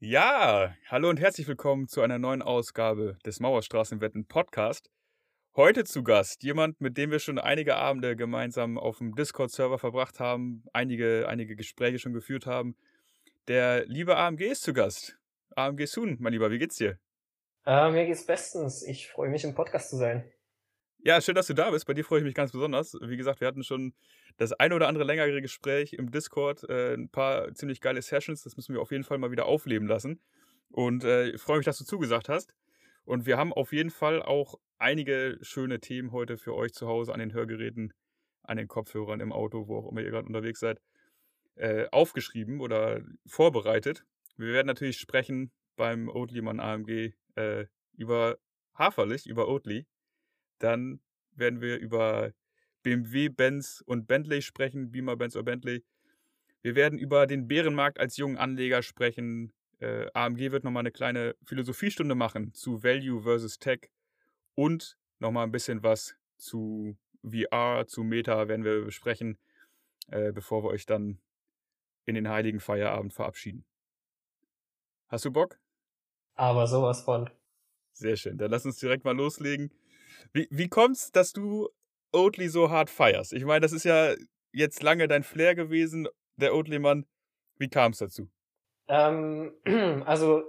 Ja, hallo und herzlich willkommen zu einer neuen Ausgabe des Mauerstraßenwetten Podcast. Heute zu Gast jemand, mit dem wir schon einige Abende gemeinsam auf dem Discord-Server verbracht haben, einige, einige Gespräche schon geführt haben. Der liebe AMG ist zu Gast. AMG Soon, mein Lieber, wie geht's dir? Äh, mir geht's bestens. Ich freue mich, im Podcast zu sein. Ja, schön, dass du da bist. Bei dir freue ich mich ganz besonders. Wie gesagt, wir hatten schon das ein oder andere längere Gespräch im Discord, äh, ein paar ziemlich geile Sessions. Das müssen wir auf jeden Fall mal wieder aufleben lassen. Und äh, ich freue mich, dass du zugesagt hast. Und wir haben auf jeden Fall auch einige schöne Themen heute für euch zu Hause an den Hörgeräten, an den Kopfhörern im Auto, wo auch immer ihr gerade unterwegs seid, äh, aufgeschrieben oder vorbereitet. Wir werden natürlich sprechen beim Oatly-Mann AMG äh, über Haferlich, über Oatly. Dann werden wir über BMW, Benz und Bentley sprechen, Beamer, Benz oder Bentley. Wir werden über den Bärenmarkt als jungen Anleger sprechen. Äh, AMG wird nochmal eine kleine Philosophiestunde machen zu Value versus Tech und nochmal ein bisschen was zu VR, zu Meta werden wir besprechen, äh, bevor wir euch dann in den heiligen Feierabend verabschieden. Hast du Bock? Aber sowas von. Sehr schön. Dann lass uns direkt mal loslegen. Wie, wie kommt's, dass du Oatly so hart feierst? Ich meine, das ist ja jetzt lange dein Flair gewesen, der Oatly-Mann. Wie kam es dazu? Ähm, also,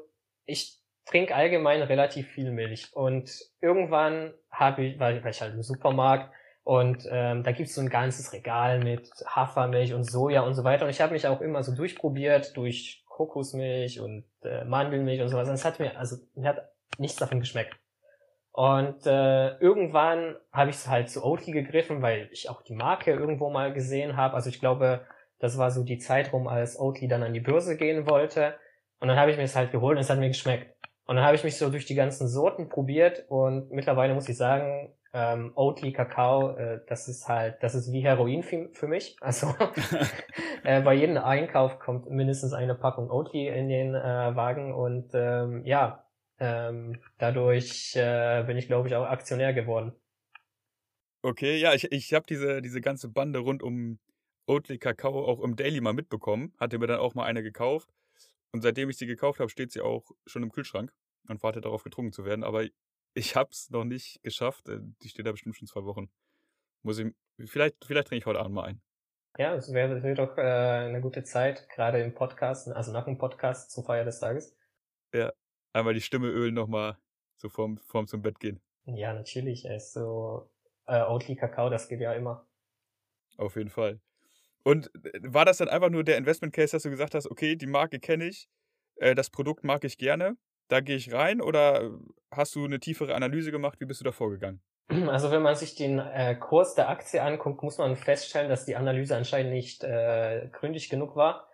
ich trinke allgemein relativ viel Milch. Und irgendwann habe ich, war ich halt im Supermarkt und ähm, da gibt's so ein ganzes Regal mit Hafermilch und Soja und so weiter. Und ich habe mich auch immer so durchprobiert durch Kokosmilch und äh, Mandelmilch und sowas. Und es hat mir, also mir hat nichts davon geschmeckt. Und äh, irgendwann habe ich halt zu Oatly gegriffen, weil ich auch die Marke irgendwo mal gesehen habe. Also ich glaube, das war so die Zeit rum, als Oatly dann an die Börse gehen wollte. Und dann habe ich mir es halt geholt und es hat mir geschmeckt. Und dann habe ich mich so durch die ganzen Sorten probiert und mittlerweile muss ich sagen, ähm, Oatly Kakao, äh, das ist halt, das ist wie Heroin für, für mich. Also äh, bei jedem Einkauf kommt mindestens eine Packung Oatly in den äh, Wagen und ähm, ja, ähm, dadurch äh, bin ich, glaube ich, auch Aktionär geworden. Okay, ja, ich, ich habe diese, diese ganze Bande rund um Oatly Kakao auch im Daily mal mitbekommen. Hatte mir dann auch mal eine gekauft. Und seitdem ich sie gekauft habe, steht sie auch schon im Kühlschrank und wartet darauf, getrunken zu werden. Aber ich habe es noch nicht geschafft. Äh, die steht da bestimmt schon zwei Wochen. Muss ich, vielleicht, vielleicht trinke ich heute Abend mal ein. Ja, es wäre wär doch äh, eine gute Zeit, gerade im Podcast, also nach dem Podcast zur Feier des Tages. Ja, einmal die Stimme ölen nochmal, so vorm, vorm zum Bett gehen. Ja, natürlich. Also äh, Oatly Kakao, das geht ja immer. Auf jeden Fall. Und äh, war das dann einfach nur der Investment Case, dass du gesagt hast, okay, die Marke kenne ich, äh, das Produkt mag ich gerne, da gehe ich rein oder hast du eine tiefere Analyse gemacht? Wie bist du da vorgegangen? Also wenn man sich den äh, Kurs der Aktie anguckt, muss man feststellen, dass die Analyse anscheinend nicht äh, gründlich genug war.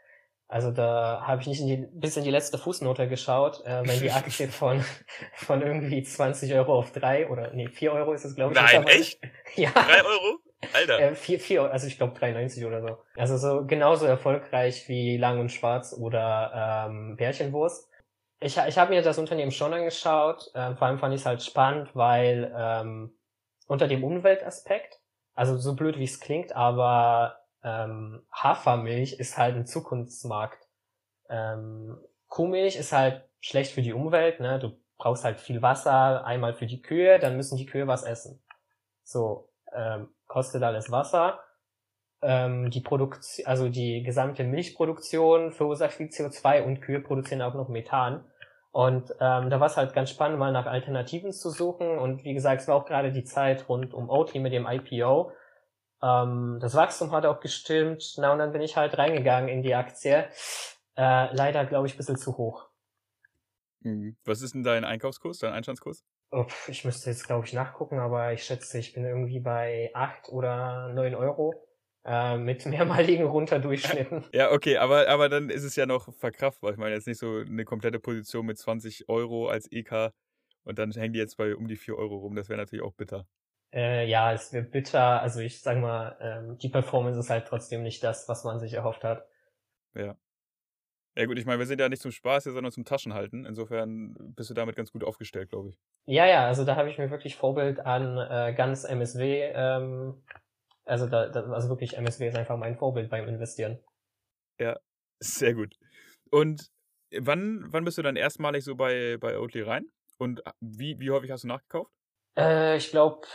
Also da habe ich nicht in die, bis in die letzte Fußnote geschaut, äh, wenn die Aktie von, von irgendwie 20 Euro auf drei oder nee, vier Euro ist es, glaube ich. Nein, echt? Ja. Drei Euro? Alter. Äh, vier, vier, also ich glaube 3,90 oder so. Also so genauso erfolgreich wie Lang und Schwarz oder ähm, Bärchenwurst. Ich, ich habe mir das Unternehmen schon angeschaut, äh, vor allem fand ich es halt spannend, weil ähm, unter dem Umweltaspekt, also so blöd wie es klingt, aber ähm, Hafermilch ist halt ein Zukunftsmarkt. Ähm, Kuhmilch ist halt schlecht für die Umwelt, ne? Du brauchst halt viel Wasser, einmal für die Kühe, dann müssen die Kühe was essen. So, ähm, kostet alles Wasser. Ähm, die Produktion, also die gesamte Milchproduktion verursacht viel CO2 und Kühe produzieren auch noch Methan. Und ähm, da war es halt ganz spannend, mal nach Alternativen zu suchen. Und wie gesagt, es war auch gerade die Zeit rund um Oatly mit dem IPO. Ähm, das Wachstum hat auch gestimmt. Na, und dann bin ich halt reingegangen in die Aktie. Äh, leider, glaube ich, ein bisschen zu hoch. Mhm. Was ist denn dein Einkaufskurs, dein Einstandskurs? Ich müsste jetzt, glaube ich, nachgucken, aber ich schätze, ich bin irgendwie bei acht oder neun Euro äh, mit mehrmaligen Runterdurchschnitten. Ja, okay, aber, aber dann ist es ja noch verkraftbar. Ich meine, jetzt nicht so eine komplette Position mit 20 Euro als EK und dann hängen die jetzt bei um die 4 Euro rum. Das wäre natürlich auch bitter. Äh, ja, es wird bitter. Also ich sag mal, ähm, die Performance ist halt trotzdem nicht das, was man sich erhofft hat. Ja. Ja gut, ich meine, wir sind ja nicht zum Spaß hier, sondern zum Taschenhalten. Insofern bist du damit ganz gut aufgestellt, glaube ich. Ja, ja, also da habe ich mir wirklich Vorbild an äh, ganz MSW. Ähm, also da, da, also wirklich MSW ist einfach mein Vorbild beim Investieren. Ja, sehr gut. Und wann, wann bist du dann erstmalig so bei, bei Oatly rein? Und wie, wie häufig hast du nachgekauft? Äh, ich glaube,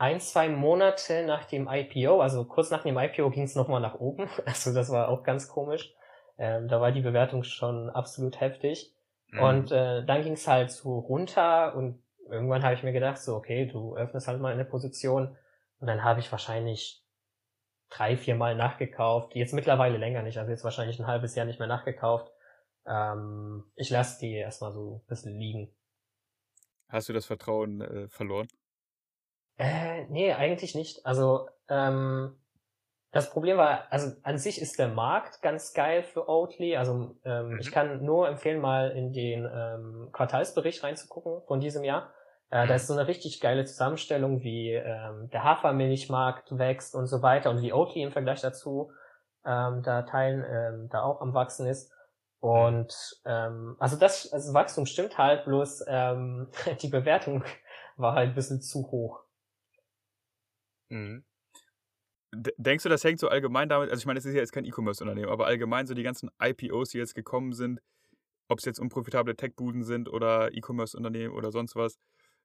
ein, zwei Monate nach dem IPO, also kurz nach dem IPO ging es nochmal nach oben. Also das war auch ganz komisch. Ähm, da war die Bewertung schon absolut heftig. Mhm. Und äh, dann ging es halt so runter und irgendwann habe ich mir gedacht, so, okay, du öffnest halt mal eine Position. Und dann habe ich wahrscheinlich drei, vier Mal nachgekauft. Jetzt mittlerweile länger nicht, also jetzt wahrscheinlich ein halbes Jahr nicht mehr nachgekauft. Ähm, ich lasse die erstmal so ein bisschen liegen. Hast du das Vertrauen äh, verloren? Äh, nee, eigentlich nicht. Also, ähm, das Problem war, also an sich ist der Markt ganz geil für Oatly. Also ähm, mhm. ich kann nur empfehlen, mal in den ähm, Quartalsbericht reinzugucken von diesem Jahr. Äh, da ist so eine richtig geile Zusammenstellung, wie ähm, der Hafermilchmarkt wächst und so weiter und wie Oatly im Vergleich dazu ähm, da Teilen ähm, da auch am wachsen ist. Und ähm, also das also Wachstum stimmt halt, bloß ähm, die Bewertung war halt ein bisschen zu hoch. Mhm. Denkst du, das hängt so allgemein damit, also ich meine, das ist ja jetzt kein E-Commerce-Unternehmen, aber allgemein so die ganzen IPOs, die jetzt gekommen sind, ob es jetzt unprofitable Tech-Buden sind oder E-Commerce-Unternehmen oder sonst was,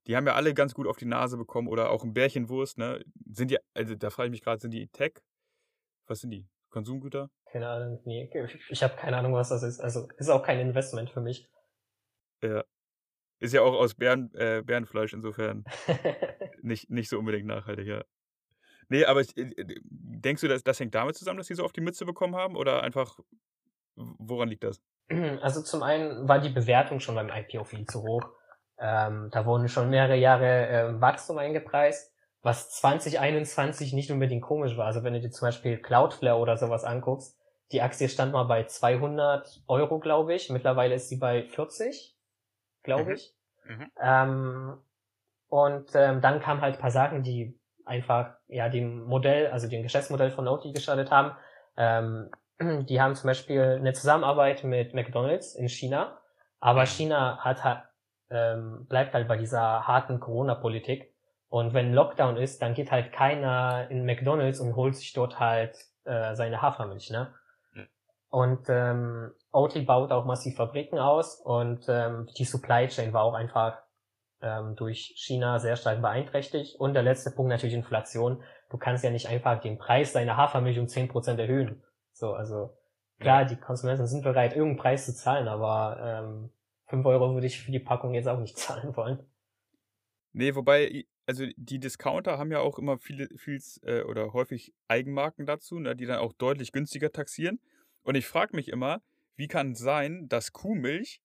die haben ja alle ganz gut auf die Nase bekommen oder auch ein Bärchenwurst, ne? Sind die, also da frage ich mich gerade, sind die Tech? Was sind die? Konsumgüter? Keine Ahnung, nee. Ich habe keine Ahnung, was das ist. Also ist auch kein Investment für mich. Ja. Ist ja auch aus Bären, äh, Bärenfleisch insofern nicht, nicht so unbedingt nachhaltig, ja. Nee, aber ich, äh, denkst du, dass das hängt damit zusammen, dass sie so auf die Mütze bekommen haben? Oder einfach, woran liegt das? Also zum einen war die Bewertung schon beim IPO viel zu hoch. Ähm, da wurden schon mehrere Jahre äh, Wachstum eingepreist, was 2021 nicht unbedingt komisch war. Also wenn du dir zum Beispiel Cloudflare oder sowas anguckst, die Aktie stand mal bei 200 Euro, glaube ich. Mittlerweile ist sie bei 40, glaube mhm. ich. Mhm. Ähm, und ähm, dann kamen halt paar Sachen, die einfach ja dem Modell, also dem Geschäftsmodell von Oatly gestartet haben. Ähm, die haben zum Beispiel eine Zusammenarbeit mit McDonald's in China, aber mhm. China hat halt ähm, bleibt halt bei dieser harten Corona-Politik. Und wenn Lockdown ist, dann geht halt keiner in McDonalds und holt sich dort halt äh, seine Hafermilch, ne? Und ähm, Oatly baut auch massiv Fabriken aus und ähm, die Supply Chain war auch einfach ähm, durch China sehr stark beeinträchtigt. Und der letzte Punkt natürlich Inflation. Du kannst ja nicht einfach den Preis deiner Hafermilch um zehn Prozent erhöhen. So, also klar, die Konsumenten sind bereit, irgendeinen Preis zu zahlen, aber ähm, 5 Euro würde ich für die Packung jetzt auch nicht zahlen wollen. Nee, wobei, also die Discounter haben ja auch immer viele, viel äh, oder häufig Eigenmarken dazu, ne, die dann auch deutlich günstiger taxieren. Und ich frage mich immer, wie kann es sein, dass Kuhmilch,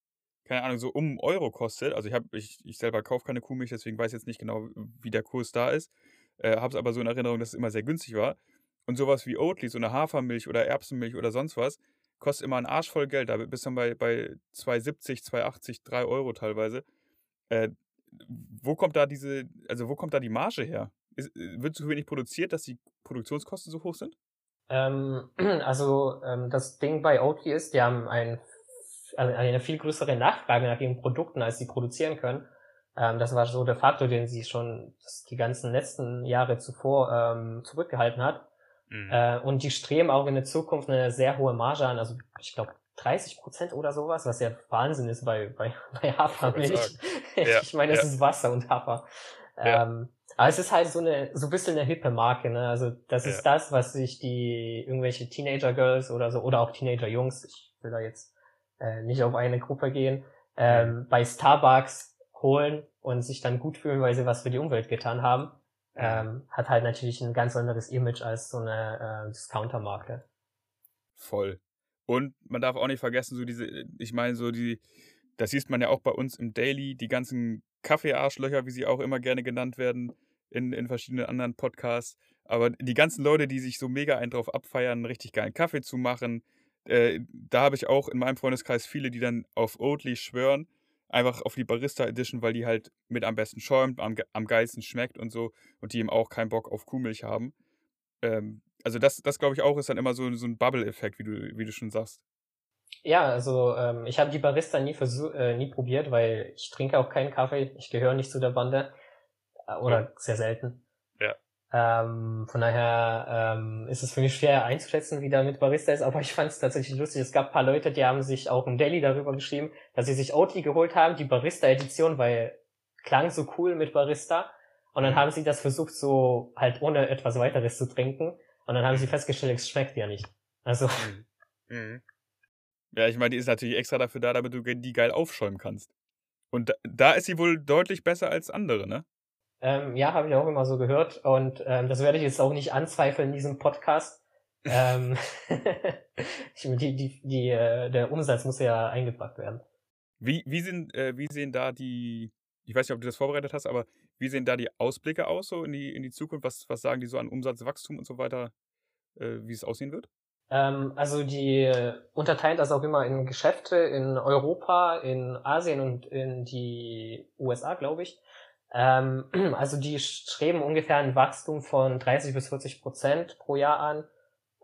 keine Ahnung, so um einen Euro kostet? Also ich habe, ich, ich selber kaufe keine Kuhmilch, deswegen weiß ich jetzt nicht genau, wie der Kurs da ist. Äh, habe es aber so in Erinnerung, dass es immer sehr günstig war. Und sowas wie Oatly, so eine Hafermilch oder Erbsenmilch oder sonst was, kostet immer ein Arsch voll Geld. Da bist du dann bei, bei 2,70, 2,80, 3 Euro teilweise. Äh, wo kommt da diese, also wo kommt da die Marge her? Ist, wird zu wenig produziert, dass die Produktionskosten so hoch sind? Ähm, also ähm, das Ding bei Oatly ist, die haben ein, also eine viel größere Nachfrage nach ihren Produkten, als sie produzieren können. Ähm, das war so der Faktor, den sie schon die ganzen letzten Jahre zuvor ähm, zurückgehalten hat. Mhm. Äh, und die streben auch in der Zukunft eine sehr hohe Marge an, also ich glaube 30 Prozent oder sowas, was ja Wahnsinn ist bei, bei, bei Hafermilch. Ja, ich meine, es ja. ist Wasser und Hafer. Ja. Ähm, aber es ist halt so eine, so ein bisschen eine hippe Marke, ne? Also das ist das, was sich die irgendwelche Teenager-Girls oder so, oder auch Teenager-Jungs, ich will da jetzt äh, nicht auf eine Gruppe gehen, ähm, bei Starbucks holen und sich dann gut fühlen, weil sie was für die Umwelt getan haben ähm, hat halt natürlich ein ganz anderes Image als so eine äh, Discounter-Marke. Voll. Und man darf auch nicht vergessen, so diese, ich meine, so die, das siehst man ja auch bei uns im Daily, die ganzen Kaffeearschlöcher, wie sie auch immer gerne genannt werden, in, in verschiedenen anderen Podcasts. Aber die ganzen Leute, die sich so mega einen drauf abfeiern, einen richtig geilen Kaffee zu machen, äh, da habe ich auch in meinem Freundeskreis viele, die dann auf Oatly schwören einfach auf die Barista Edition, weil die halt mit am besten schäumt, am, am geilsten schmeckt und so und die eben auch keinen Bock auf Kuhmilch haben. Ähm, also das, das glaube ich auch ist dann immer so, so ein Bubble-Effekt, wie du, wie du schon sagst. Ja, also ähm, ich habe die Barista nie versuch, äh, nie probiert, weil ich trinke auch keinen Kaffee. Ich gehöre nicht zu der Bande äh, oder ja. sehr selten. Ähm, von daher ähm, ist es für mich schwer einzuschätzen, wie da mit Barista ist, aber ich fand es tatsächlich lustig. Es gab paar Leute, die haben sich auch im Daily darüber geschrieben, dass sie sich Oatly geholt haben, die Barista-Edition, weil klang so cool mit Barista. Und dann haben sie das versucht, so halt ohne etwas weiteres zu trinken. Und dann haben sie festgestellt, es schmeckt ja nicht. Also. Mhm. Mhm. Ja, ich meine, die ist natürlich extra dafür da, damit du die geil aufschäumen kannst. Und da, da ist sie wohl deutlich besser als andere, ne? Ähm, ja, habe ich auch immer so gehört. Und ähm, das werde ich jetzt auch nicht anzweifeln in diesem Podcast. ähm, die, die, die, äh, der Umsatz muss ja eingebracht werden. Wie, wie, sind, äh, wie sehen da die, ich weiß nicht, ob du das vorbereitet hast, aber wie sehen da die Ausblicke aus, so in die, in die Zukunft? Was, was sagen die so an Umsatzwachstum und so weiter, äh, wie es aussehen wird? Ähm, also die äh, unterteilen das auch immer in Geschäfte in Europa, in Asien und in die USA, glaube ich. Ähm, also die streben ungefähr ein Wachstum von 30 bis 40 Prozent pro Jahr an.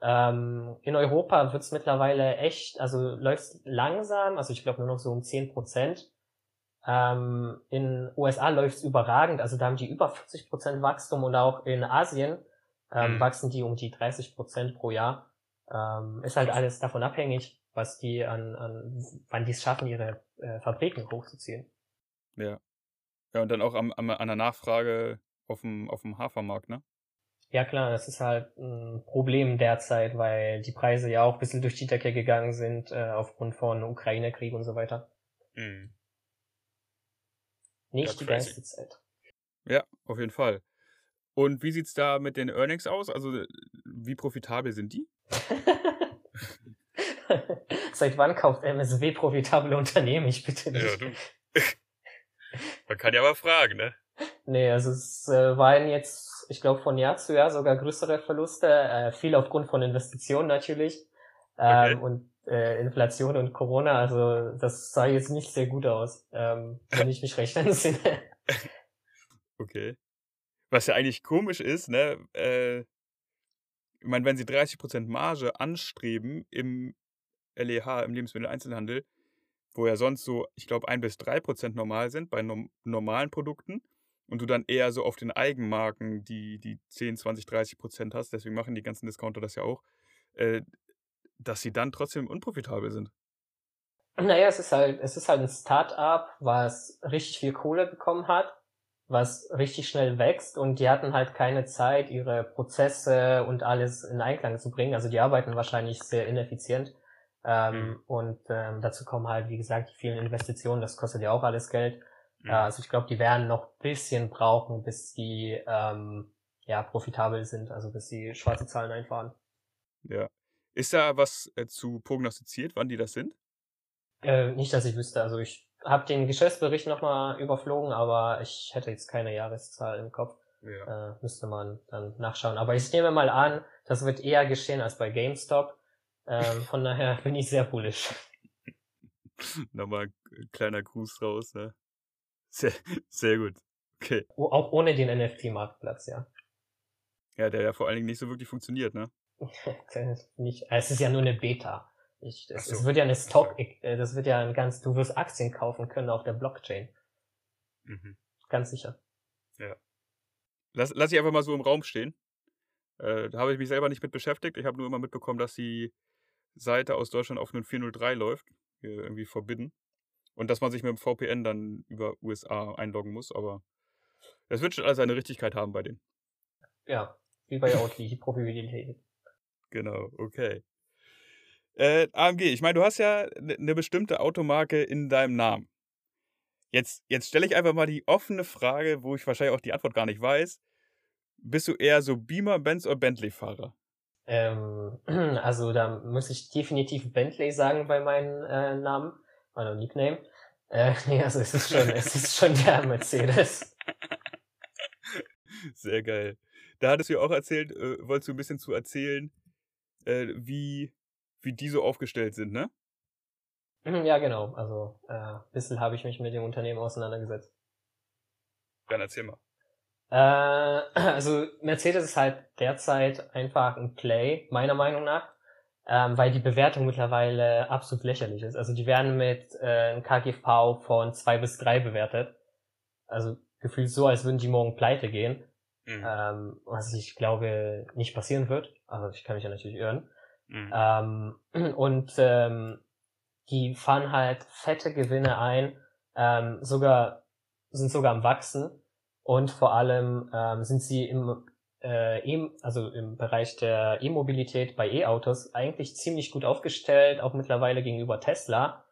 Ähm, in Europa wird es mittlerweile echt, also läuft langsam, also ich glaube nur noch so um 10 Prozent. Ähm, in USA läuft es überragend, also da haben die über 40 Prozent Wachstum und auch in Asien ähm, mhm. wachsen die um die 30 Prozent pro Jahr. Ähm, ist halt alles davon abhängig, was die an, an wann die es schaffen, ihre äh, Fabriken hochzuziehen. Ja. Ja, und dann auch am, am, an der Nachfrage auf dem, auf dem Hafermarkt, ne? Ja klar, das ist halt ein Problem derzeit, weil die Preise ja auch ein bisschen durch die Decke gegangen sind, äh, aufgrund von Ukraine-Krieg und so weiter. Mhm. Nicht ja, die geilste Zeit. Ja, auf jeden Fall. Und wie sieht's da mit den Earnings aus? Also wie profitabel sind die? Seit wann kauft MSW profitable Unternehmen? Ich bitte nicht. Ja, du. Man kann ja mal fragen, ne? Nee, also es äh, waren jetzt, ich glaube, von Jahr zu Jahr sogar größere Verluste, äh, viel aufgrund von Investitionen natürlich ähm, okay. und äh, Inflation und Corona, also das sah jetzt nicht sehr gut aus, ähm, wenn ich mich recht entsinne. okay. Was ja eigentlich komisch ist, ne? Äh, ich meine, wenn sie 30% Marge anstreben im LEH, im Lebensmitteleinzelhandel, wo ja sonst so, ich glaube, 1 bis 3% normal sind bei no normalen Produkten und du dann eher so auf den Eigenmarken die, die 10, 20, 30% hast, deswegen machen die ganzen Discounter das ja auch, äh, dass sie dann trotzdem unprofitabel sind. Naja, es ist halt, es ist halt ein Start-up, was richtig viel Kohle bekommen hat, was richtig schnell wächst und die hatten halt keine Zeit, ihre Prozesse und alles in Einklang zu bringen. Also die arbeiten wahrscheinlich sehr ineffizient. Ähm, mhm. Und ähm, dazu kommen halt, wie gesagt, die vielen Investitionen, das kostet ja auch alles Geld. Mhm. Äh, also ich glaube, die werden noch bisschen brauchen, bis die ähm, ja profitabel sind, also bis sie schwarze Zahlen einfahren. Ja. Ist da was äh, zu prognostiziert, wann die das sind? Äh, nicht, dass ich wüsste. Also ich habe den Geschäftsbericht nochmal überflogen, aber ich hätte jetzt keine Jahreszahl im Kopf. Ja. Äh, müsste man dann nachschauen. Aber ich nehme mal an, das wird eher geschehen als bei GameStop. Ähm, von daher bin ich sehr bullish. Nochmal ein kleiner Gruß raus, ne? Sehr, sehr gut. Okay. Auch ohne den NFT-Marktplatz, ja. Ja, der ja vor allen Dingen nicht so wirklich funktioniert, ne? nicht, es ist ja nur eine Beta. Ich, das, so. Es wird ja eine Stock, äh, das wird ja ein ganz, du wirst Aktien kaufen können auf der Blockchain. Mhm. Ganz sicher. Ja. Lass, lass ich einfach mal so im Raum stehen. Äh, da habe ich mich selber nicht mit beschäftigt. Ich habe nur immer mitbekommen, dass die Seite aus Deutschland auf einen 403 läuft, irgendwie forbidden. Und dass man sich mit dem VPN dann über USA einloggen muss, aber es wird schon alles seine Richtigkeit haben bei denen. Ja, wie bei Outly, Profitabilität. Genau, okay. Äh, AMG, ich meine, du hast ja eine ne bestimmte Automarke in deinem Namen. Jetzt, jetzt stelle ich einfach mal die offene Frage, wo ich wahrscheinlich auch die Antwort gar nicht weiß. Bist du eher so Beamer, Benz oder Bentley-Fahrer? Ähm, also da muss ich definitiv Bentley sagen bei meinem äh, Namen, meiner Nickname. Äh, nee, also es ist schon, es ist schon der Mercedes. Sehr geil. Da hattest du ja auch erzählt, äh, wolltest du ein bisschen zu erzählen, äh, wie, wie die so aufgestellt sind, ne? Mhm, ja, genau. Also äh, ein bisschen habe ich mich mit dem Unternehmen auseinandergesetzt. Dann erzähl mal. Äh, also Mercedes ist halt derzeit einfach ein Play, meiner Meinung nach, ähm, weil die Bewertung mittlerweile absolut lächerlich ist. Also die werden mit äh, einem KGV von zwei bis drei bewertet. Also gefühlt so, als würden die morgen pleite gehen. mhm. ähm, was ich glaube nicht passieren wird. Also ich kann mich ja natürlich irren. Mhm. Ähm, und ähm, die fahren halt fette Gewinne ein, ähm, sogar sind sogar am wachsen und vor allem ähm, sind sie im äh, e also im Bereich der E-Mobilität bei E-Autos eigentlich ziemlich gut aufgestellt, auch mittlerweile gegenüber Tesla.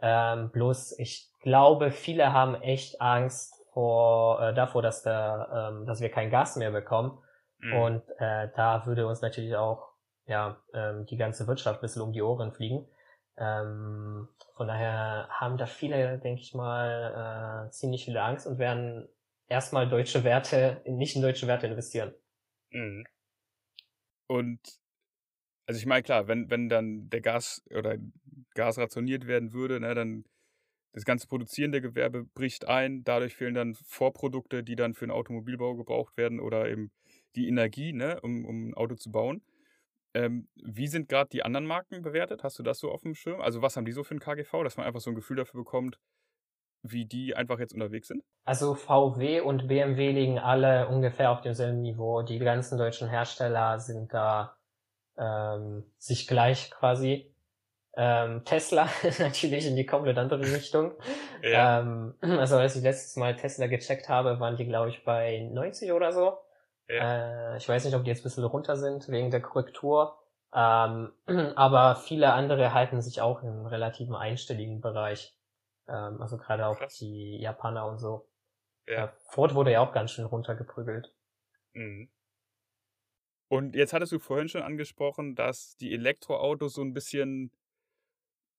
Ähm, bloß ich glaube, viele haben echt Angst vor äh, davor, dass da, ähm, dass wir kein Gas mehr bekommen. Mhm. Und äh, da würde uns natürlich auch ja ähm, die ganze Wirtschaft ein bisschen um die Ohren fliegen. Ähm, von daher haben da viele, denke ich mal, äh, ziemlich viele Angst und werden erstmal deutsche Werte, nicht in deutsche Werte investieren. Mhm. Und also ich meine, klar, wenn, wenn dann der Gas oder Gas rationiert werden würde, ne, dann das ganze produzierende Gewerbe bricht ein, dadurch fehlen dann Vorprodukte, die dann für den Automobilbau gebraucht werden oder eben die Energie, ne, um, um ein Auto zu bauen. Ähm, wie sind gerade die anderen Marken bewertet? Hast du das so auf dem Schirm? Also was haben die so für ein KGV, dass man einfach so ein Gefühl dafür bekommt, wie die einfach jetzt unterwegs sind? Also VW und BMW liegen alle ungefähr auf demselben Niveau. Die ganzen deutschen Hersteller sind da ähm, sich gleich quasi. Ähm, Tesla natürlich in die komplett andere Richtung. ja. ähm, also als ich letztes Mal Tesla gecheckt habe, waren die glaube ich bei 90 oder so. Ja. Äh, ich weiß nicht, ob die jetzt ein bisschen runter sind wegen der Korrektur. Ähm, aber viele andere halten sich auch im relativen einstelligen Bereich. Ähm, also gerade auch Krass. die Japaner und so. Ja. Ford wurde ja auch ganz schön runtergeprügelt. Mhm. Und jetzt hattest du vorhin schon angesprochen, dass die Elektroautos so ein bisschen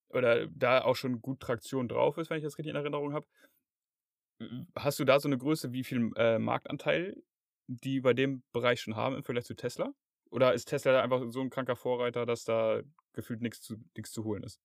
oder da auch schon gut Traktion drauf ist, wenn ich das richtig in Erinnerung habe. Hast du da so eine Größe, wie viel äh, Marktanteil die bei dem Bereich schon haben im Vergleich zu Tesla? Oder ist Tesla da einfach so ein kranker Vorreiter, dass da gefühlt nichts zu, nichts zu holen ist?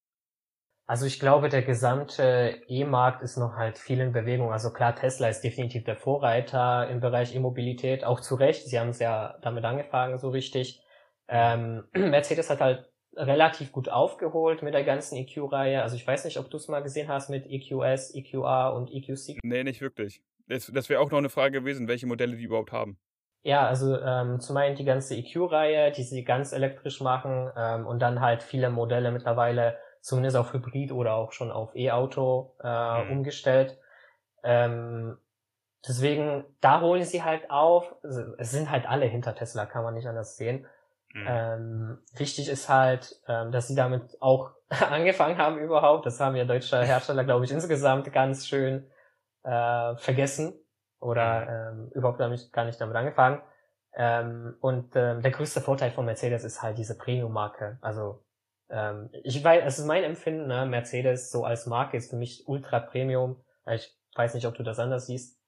Also ich glaube, der gesamte E-Markt ist noch halt viel in Bewegung. Also klar, Tesla ist definitiv der Vorreiter im Bereich E-Mobilität, auch zu Recht. Sie haben es ja damit angefangen, so richtig. Ähm, Mercedes hat halt relativ gut aufgeholt mit der ganzen EQ-Reihe. Also ich weiß nicht, ob du es mal gesehen hast mit EQS, EQA und EQC. Nee, nicht wirklich. Das, das wäre auch noch eine Frage gewesen, welche Modelle die überhaupt haben. Ja, also ähm, zum einen die ganze EQ-Reihe, die sie ganz elektrisch machen ähm, und dann halt viele Modelle mittlerweile zumindest auf Hybrid oder auch schon auf E-Auto äh, mhm. umgestellt. Ähm, deswegen, da holen sie halt auf. Es sind halt alle hinter Tesla, kann man nicht anders sehen. Mhm. Ähm, wichtig ist halt, ähm, dass sie damit auch angefangen haben überhaupt. Das haben ja deutsche Hersteller, glaube ich, insgesamt ganz schön äh, vergessen oder mhm. ähm, überhaupt damit, gar nicht damit angefangen. Ähm, und ähm, der größte Vorteil von Mercedes ist halt diese Premium-Marke. Also ähm, ich weiß, es ist mein Empfinden, ne? Mercedes so als Marke ist für mich ultra Premium. Ich weiß nicht, ob du das anders siehst.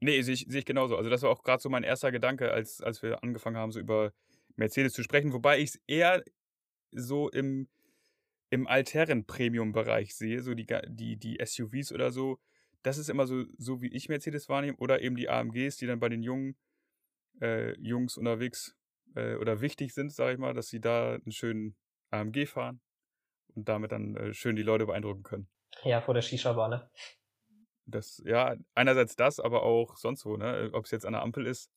Nee, sehe ich, sehe ich genauso. Also das war auch gerade so mein erster Gedanke, als, als wir angefangen haben, so über Mercedes zu sprechen, wobei ich es eher so im, im alteren Premium-Bereich sehe, so die, die, die SUVs oder so, das ist immer so, so wie ich Mercedes wahrnehme, oder eben die AMGs, die dann bei den jungen äh, Jungs unterwegs äh, oder wichtig sind, sage ich mal, dass sie da einen schönen AMG fahren und damit dann äh, schön die Leute beeindrucken können. Ja, vor der Shisha-Bar, ne? Das, ja, einerseits das, aber auch sonst wo, ne? Ob es jetzt an der Ampel ist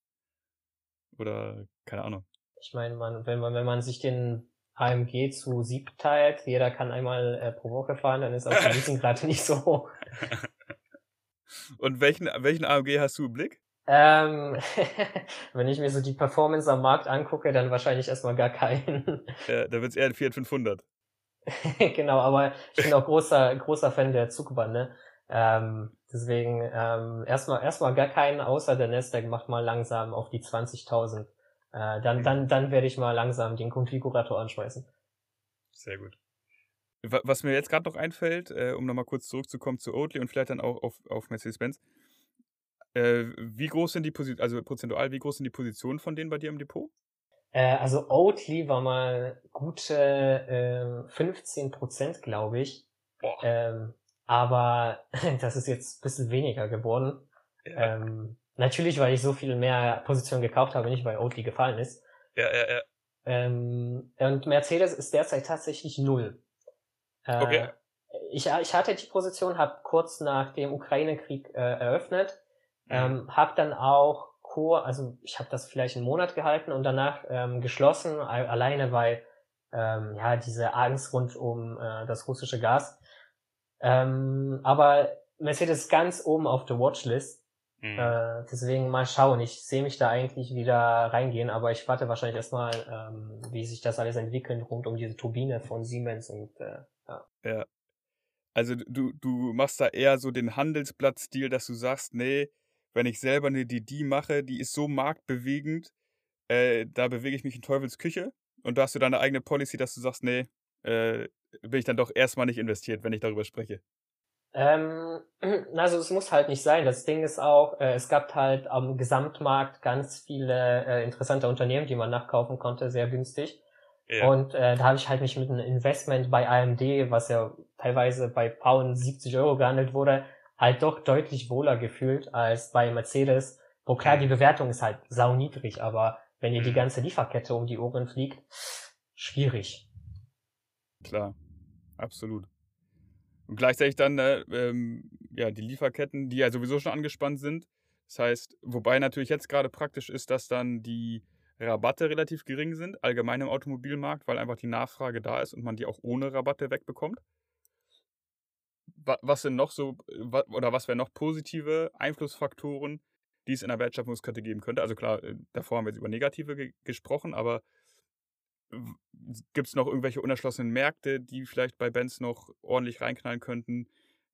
oder keine Ahnung. Ich meine, man, wenn man, wenn man sich den AMG zu sieb teilt, jeder kann einmal äh, pro Woche fahren, dann ist auch die Leasingrate nicht so hoch. Und welchen, welchen AMG hast du im Blick? Ähm, wenn ich mir so die Performance am Markt angucke, dann wahrscheinlich erstmal gar keinen. Ja, da wird's eher ein Fiat 500. genau, aber ich bin auch großer, großer Fan der Zugbahn, ne? Ähm, deswegen ähm, erstmal erstmal gar keinen, außer der Nasdaq macht mal langsam auf die 20.000. Äh, dann, dann, dann werde ich mal langsam den Konfigurator anschmeißen. Sehr gut. Was mir jetzt gerade noch einfällt, äh, um nochmal kurz zurückzukommen zu Oatly und vielleicht dann auch auf, auf Mercedes-Benz. Äh, wie groß sind die Positionen, also prozentual, wie groß sind die Positionen von denen bei dir im Depot? Äh, also Oatly war mal gute äh, 15 Prozent, glaube ich. Boah. Ähm, aber das ist jetzt ein bisschen weniger geworden. Ja. Ähm, natürlich, weil ich so viel mehr Positionen gekauft habe, nicht weil Oatly gefallen ist. Ja, ja, ja. Ähm, und Mercedes ist derzeit tatsächlich null. Äh, okay. Ich, ich hatte die Position, habe kurz nach dem Ukraine-Krieg äh, eröffnet. Ähm, habe dann auch Kur, also ich habe das vielleicht einen Monat gehalten und danach ähm, geschlossen, alleine weil ähm, ja diese Angst rund um äh, das russische Gas. Ähm, aber Mercedes ganz oben auf der Watchlist. Mhm. Äh, deswegen mal schauen. Ich sehe mich da eigentlich wieder reingehen, aber ich warte wahrscheinlich erstmal, ähm, wie sich das alles entwickelt rund um diese Turbine von Siemens und äh, ja. Ja. Also du, du machst da eher so den Handelsblatt-Stil, dass du sagst, nee, wenn ich selber eine DD mache, die ist so marktbewegend, äh, da bewege ich mich in Teufels Küche und da hast du deine eigene Policy, dass du sagst, nee, äh, bin ich dann doch erstmal nicht investiert, wenn ich darüber spreche. Ähm, also es muss halt nicht sein. Das Ding ist auch, äh, es gab halt am Gesamtmarkt ganz viele äh, interessante Unternehmen, die man nachkaufen konnte, sehr günstig. Ja. Und äh, da habe ich halt mich mit einem Investment bei AMD, was ja teilweise bei Pound 70 Euro gehandelt wurde, halt doch deutlich wohler gefühlt als bei Mercedes, wo klar, die Bewertung ist halt sauniedrig, aber wenn ihr die mhm. ganze Lieferkette um die Ohren fliegt, schwierig. Klar, absolut. Und gleichzeitig dann äh, ähm, ja, die Lieferketten, die ja sowieso schon angespannt sind. Das heißt, wobei natürlich jetzt gerade praktisch ist, dass dann die Rabatte relativ gering sind, allgemein im Automobilmarkt, weil einfach die Nachfrage da ist und man die auch ohne Rabatte wegbekommt was sind noch so, oder was wären noch positive Einflussfaktoren, die es in der Wertschöpfungskette geben könnte? Also klar, äh, davor haben wir jetzt über negative ge gesprochen, aber gibt es noch irgendwelche unerschlossenen Märkte, die vielleicht bei Benz noch ordentlich reinknallen könnten?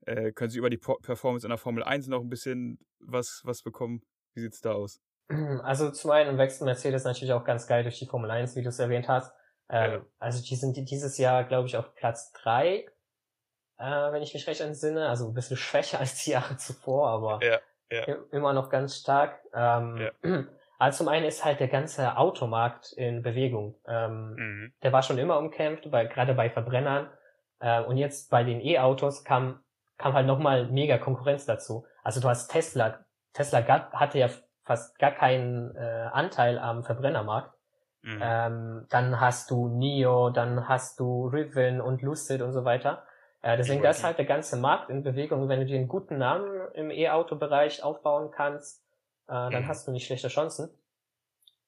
Äh, können Sie über die Performance in der Formel 1 noch ein bisschen was, was bekommen? Wie sieht es da aus? Also zum einen wechselt Mercedes natürlich auch ganz geil durch die Formel 1, wie du es erwähnt hast. Ähm, ja. Also die sind dieses Jahr, glaube ich, auf Platz 3 äh, wenn ich mich recht entsinne. Also ein bisschen schwächer als die Jahre zuvor, aber ja, ja. immer noch ganz stark. Ähm, ja. Also zum einen ist halt der ganze Automarkt in Bewegung. Ähm, mhm. Der war schon immer umkämpft, bei, gerade bei Verbrennern. Äh, und jetzt bei den E-Autos kam, kam halt nochmal mega Konkurrenz dazu. Also du hast Tesla. Tesla hatte ja fast gar keinen äh, Anteil am Verbrennermarkt. Mhm. Ähm, dann hast du NIO, dann hast du Rivian und Lucid und so weiter. Äh, deswegen, da ist halt der ganze Markt in Bewegung. Wenn du dir einen guten Namen im E-Auto-Bereich aufbauen kannst, äh, dann mhm. hast du nicht schlechte Chancen.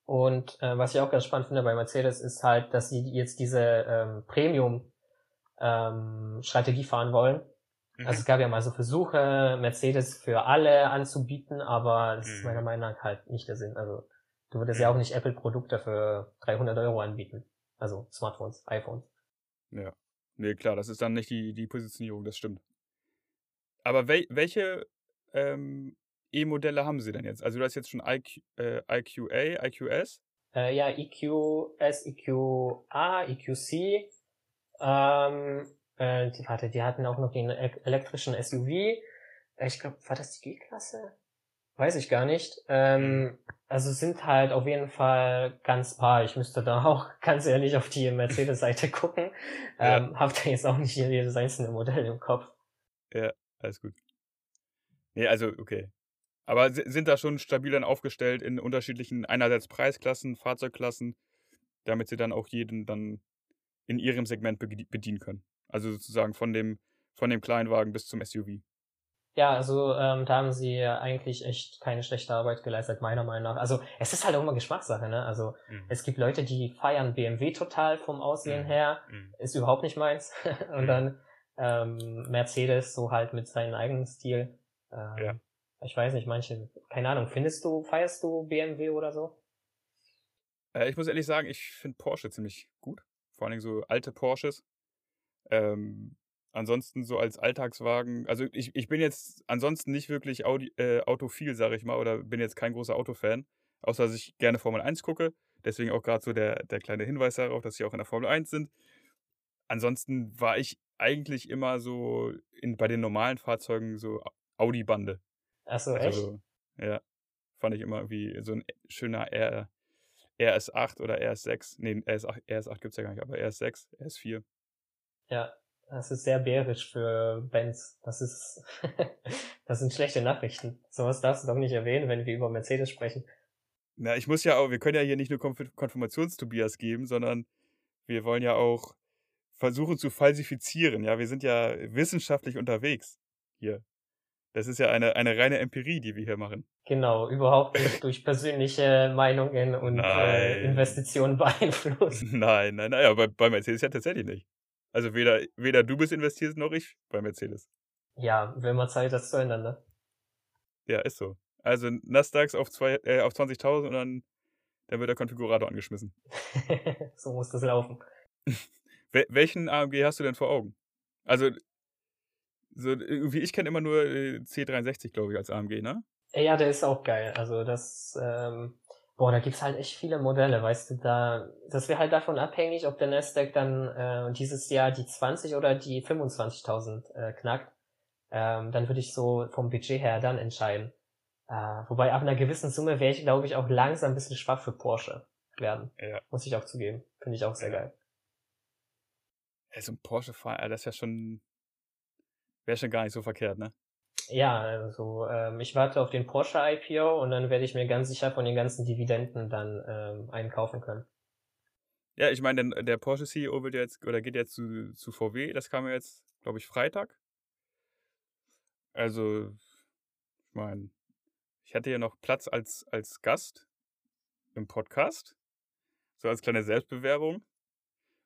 Und äh, was ich auch ganz spannend finde bei Mercedes ist halt, dass sie jetzt diese ähm, Premium-Strategie ähm, fahren wollen. Mhm. Also es gab ja mal so Versuche, Mercedes für alle anzubieten, aber das mhm. ist meiner mhm. Meinung nach halt nicht der Sinn. Also du würdest ja auch mhm. nicht Apple-Produkte für 300 Euro anbieten. Also Smartphones, iPhones. Ja. Nee, klar, das ist dann nicht die, die Positionierung, das stimmt. Aber wel, welche ähm, E-Modelle haben Sie denn jetzt? Also du hast jetzt schon IQ, äh, IQA, IQS? Äh, ja, EQS, EQA, EQC. Ähm, äh, die, warte, die hatten auch noch den elektrischen SUV. Äh, ich glaube, war das die G-Klasse? Weiß ich gar nicht. Ähm, mhm. also sind halt auf jeden Fall ganz paar. Ich müsste da auch ganz ehrlich auf die Mercedes-Seite gucken. Ja. Ähm, hab da jetzt auch nicht jedes einzelne Modell im Kopf. Ja, alles gut. Nee, also okay. Aber sind da schon stabil dann aufgestellt in unterschiedlichen, einerseits Preisklassen, Fahrzeugklassen, damit sie dann auch jeden dann in ihrem Segment bedienen können. Also sozusagen von dem, von dem Kleinwagen bis zum SUV. Ja, also ähm, da haben sie eigentlich echt keine schlechte Arbeit geleistet, meiner Meinung nach. Also es ist halt auch immer Geschmackssache, ne? Also mhm. es gibt Leute, die feiern BMW total vom Aussehen mhm. her, mhm. ist überhaupt nicht meins. Und mhm. dann ähm, Mercedes so halt mit seinem eigenen Stil. Ähm, ja. Ich weiß nicht, manche, keine Ahnung, findest du, feierst du BMW oder so? Äh, ich muss ehrlich sagen, ich finde Porsche ziemlich gut. Vor allen Dingen so alte Porsches. Ähm, ansonsten so als Alltagswagen, also ich, ich bin jetzt ansonsten nicht wirklich Audi, äh, autophil, sage ich mal, oder bin jetzt kein großer Autofan, außer dass ich gerne Formel 1 gucke. Deswegen auch gerade so der, der kleine Hinweis darauf, dass sie auch in der Formel 1 sind. Ansonsten war ich eigentlich immer so in, bei den normalen Fahrzeugen so Audi-Bande. Achso, also, echt? Ja. Fand ich immer wie so ein schöner R, RS8 oder RS6. Nee, RS8, RS8 gibt es ja gar nicht, aber RS6, RS4. Ja, das ist sehr bärisch für Benz. Das ist, das sind schlechte Nachrichten. Sowas darfst du doch nicht erwähnen, wenn wir über Mercedes sprechen. Na, ich muss ja auch, wir können ja hier nicht nur Konfirmationstobias geben, sondern wir wollen ja auch versuchen zu falsifizieren. Ja, wir sind ja wissenschaftlich unterwegs hier. Das ist ja eine, eine reine Empirie, die wir hier machen. Genau, überhaupt nicht durch persönliche Meinungen und äh, Investitionen beeinflusst. Nein, nein, nein, aber bei Mercedes ja tatsächlich nicht. Also weder, weder du bist investiert noch ich bei Mercedes. Ja, wenn man Zeit, das zu ändern, ne? Ja, ist so. Also Nasdaq auf, äh, auf 20.000 und dann, dann wird der Konfigurator angeschmissen. so muss das laufen. Welchen AMG hast du denn vor Augen? Also so, wie ich kenne immer nur äh, C63, glaube ich, als AMG, ne? Ja, der ist auch geil. Also das, ähm, boah, da gibt's halt echt viele Modelle, weißt du, da, das wäre halt davon abhängig, ob der Nasdaq dann äh, dieses Jahr die 20 oder die 25.000 äh, knackt. Ähm, dann würde ich so vom Budget her dann entscheiden. Äh, wobei ab einer gewissen Summe wäre ich, glaube ich, auch langsam ein bisschen schwach für Porsche werden. Ja. Muss ich auch zugeben. Finde ich auch sehr ja. geil. Ja, so ein Porsche fahren, das ist ja schon Wäre schon gar nicht so verkehrt, ne? Ja, also ähm, ich warte auf den Porsche IPO und dann werde ich mir ganz sicher von den ganzen Dividenden dann ähm, einkaufen können. Ja, ich meine, der, der Porsche CEO wird jetzt oder geht jetzt zu, zu VW. Das kam ja jetzt, glaube ich, Freitag. Also, ich meine, ich hatte ja noch Platz als, als Gast im Podcast. So als kleine Selbstbewerbung.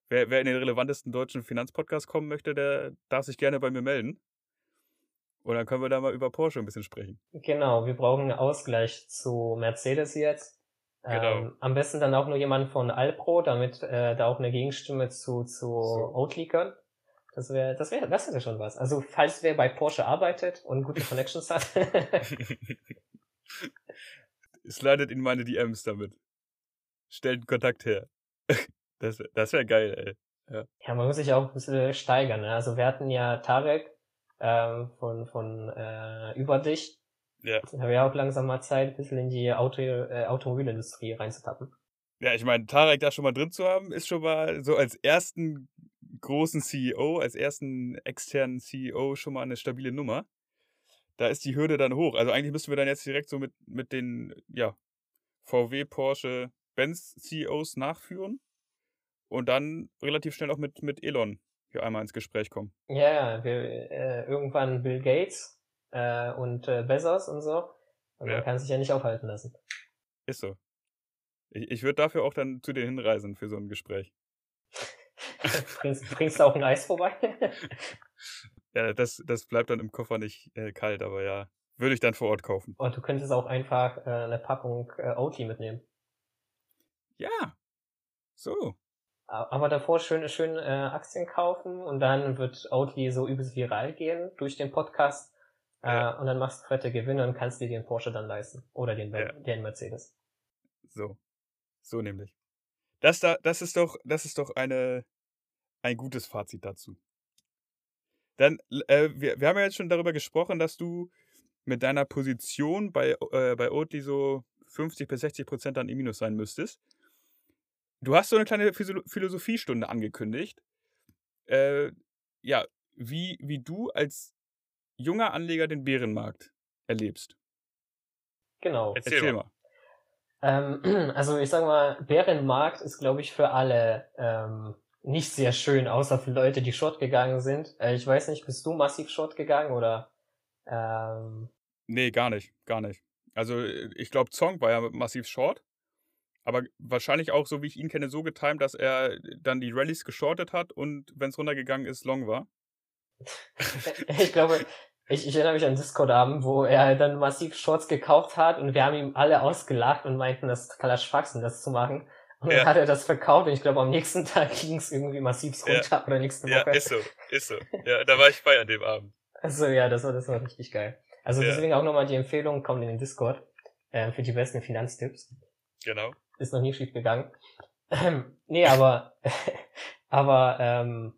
Wer, wer in den relevantesten deutschen Finanzpodcast kommen möchte, der darf sich gerne bei mir melden. Und dann können wir da mal über Porsche ein bisschen sprechen. Genau, wir brauchen einen Ausgleich zu Mercedes jetzt. Genau. Ähm, am besten dann auch nur jemand von Alpro, damit äh, da auch eine Gegenstimme zu, zu so. Oatly können. Das wäre, das wäre, das wäre schon was. Also, falls wer bei Porsche arbeitet und gute Connections hat. es leidet in meine DMs damit. Stellt einen Kontakt her. Das, das wäre geil, ey. Ja. ja, man muss sich auch ein bisschen steigern. Ne? Also wir hatten ja Tarek ähm, von, von äh, Über dich. Ja. Da haben wir auch langsam mal Zeit, ein bisschen in die Auto, äh, Automobilindustrie reinzutappen. Ja, ich meine, Tarek da schon mal drin zu haben, ist schon mal so als ersten großen CEO, als ersten externen CEO schon mal eine stabile Nummer. Da ist die Hürde dann hoch. Also eigentlich müssten wir dann jetzt direkt so mit, mit den, ja, VW, Porsche, Benz CEOs nachführen und dann relativ schnell auch mit, mit Elon hier einmal ins Gespräch kommen. Ja, wir, äh, irgendwann Bill Gates äh, und äh, Bezos und so. Und ja. man kann sich ja nicht aufhalten lassen. Ist so. Ich, ich würde dafür auch dann zu dir hinreisen für so ein Gespräch. bringst, bringst du auch ein Eis vorbei? ja, das, das bleibt dann im Koffer nicht äh, kalt, aber ja, würde ich dann vor Ort kaufen. Und du könntest auch einfach äh, eine Packung äh, Oatly mitnehmen. Ja, so. Aber davor schön, schön äh, Aktien kaufen und dann wird Oatly so übelst viral gehen durch den Podcast. Äh, ja. Äh, und dann machst du fette Gewinne und kannst dir den Porsche dann leisten. Oder den, ja. den Mercedes. So. So nämlich. Das da, das ist doch, das ist doch eine, ein gutes Fazit dazu. Dann, äh, wir, wir haben ja jetzt schon darüber gesprochen, dass du mit deiner Position bei, äh, bei Oatly so 50 bis 60 Prozent dann im Minus sein müsstest. Du hast so eine kleine Philosophiestunde angekündigt. Äh, ja, wie, wie du als junger Anleger den Bärenmarkt erlebst. Genau. Erzähl, Erzähl mal. Ähm, also ich sag mal, Bärenmarkt ist, glaube ich, für alle ähm, nicht sehr schön, außer für Leute, die short gegangen sind. Äh, ich weiß nicht, bist du massiv short gegangen oder? Ähm... Nee, gar nicht, gar nicht. Also ich glaube, Zong war ja massiv short aber wahrscheinlich auch, so wie ich ihn kenne, so getimt, dass er dann die Rallyes geschortet hat und wenn es runtergegangen ist, long war. ich glaube, ich, ich erinnere mich an Discord-Abend, wo er dann massiv Shorts gekauft hat und wir haben ihm alle ausgelacht und meinten, das ist totaler Schwachsinn, das zu machen. Und ja. dann hat er das verkauft und ich glaube, am nächsten Tag ging es irgendwie massiv runter ja. oder nächste Woche. Ja, ist so, ist so. Ja, da war ich bei an dem Abend. Also ja, das war, das war richtig geil. Also ja. deswegen auch nochmal die Empfehlung, kommt in den Discord äh, für die besten Finanztipps. Genau ist noch nie schief gegangen. Nee, aber, aber, ähm,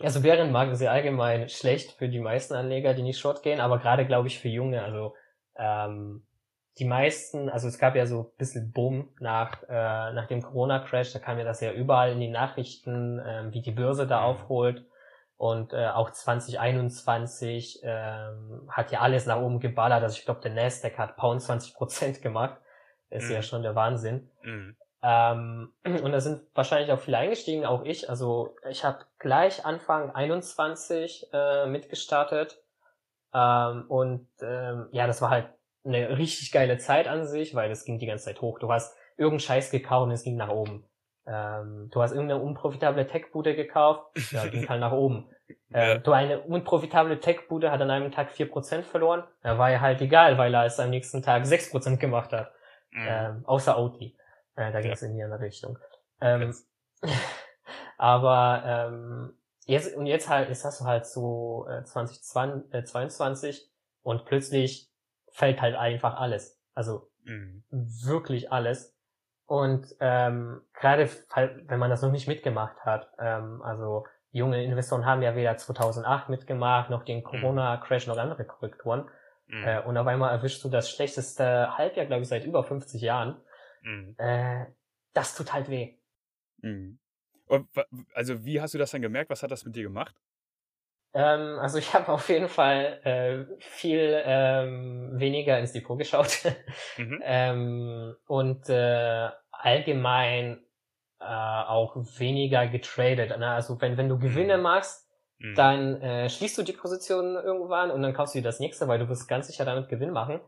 also Bärenmarkt ist ja allgemein schlecht für die meisten Anleger, die nicht short gehen, aber gerade glaube ich für Junge, also ähm, die meisten, also es gab ja so ein bisschen Boom nach, äh, nach dem Corona-Crash, da kam ja das ja überall in die Nachrichten, äh, wie die Börse da mhm. aufholt. Und äh, auch 2021 ähm, hat ja alles nach oben geballert. Also ich glaube, der Nasdaq hat Pound 20 Prozent gemacht ist mhm. ja schon der Wahnsinn. Mhm. Ähm, und da sind wahrscheinlich auch viele eingestiegen, auch ich. Also ich habe gleich Anfang 21 äh, mitgestartet Ähm, und ähm, ja, das war halt eine richtig geile Zeit an sich, weil es ging die ganze Zeit hoch. Du hast irgendeinen Scheiß gekauft und es ging nach oben. Ähm, du hast irgendeine unprofitable Tech-Bude gekauft, ja, ging halt nach oben. Ähm, ja. Du eine unprofitable Tech-Bude hat an einem Tag vier Prozent verloren, da war ja halt egal, weil er es am nächsten Tag sechs Prozent gemacht hat. Mhm. Ähm, außer Audi. Äh, da ging es ja. in die andere Richtung. Ähm, aber ähm, jetzt und jetzt halt, hast du halt so äh, 2020, äh, 22 und plötzlich fällt halt einfach alles. Also mhm. wirklich alles. Und ähm, gerade wenn man das noch nicht mitgemacht hat, ähm, also junge Investoren haben ja weder 2008 mitgemacht, noch den mhm. Corona-Crash, noch andere Korrekturen. Mhm. Äh, und auf einmal erwischst du das schlechteste Halbjahr, glaube ich, seit über 50 Jahren. Mhm. Äh, das tut halt weh. Mhm. Und, also wie hast du das dann gemerkt? Was hat das mit dir gemacht? Ähm, also ich habe auf jeden Fall äh, viel ähm, weniger ins Depot geschaut mhm. ähm, und äh, allgemein äh, auch weniger getradet. Ne? Also wenn, wenn du Gewinne mhm. machst, mhm. dann äh, schließt du die Position irgendwann und dann kaufst du dir das nächste, weil du wirst ganz sicher damit Gewinn machen.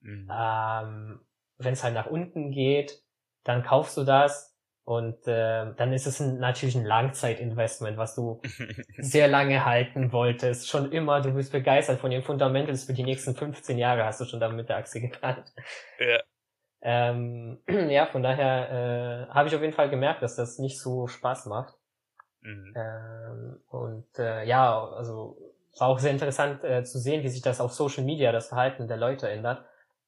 Mhm. Ähm, wenn es halt nach unten geht, dann kaufst du das und äh, dann ist es ein, natürlich ein Langzeitinvestment, was du sehr lange halten wolltest. Schon immer, du bist begeistert von den Fundamentals für die nächsten 15 Jahre, hast du schon damit mit der Aktie geplant. Ja. Ähm, ja, von daher äh, habe ich auf jeden Fall gemerkt, dass das nicht so Spaß macht. Mhm. Ähm, und äh, ja, also war auch sehr interessant äh, zu sehen, wie sich das auf Social Media, das Verhalten der Leute ändert.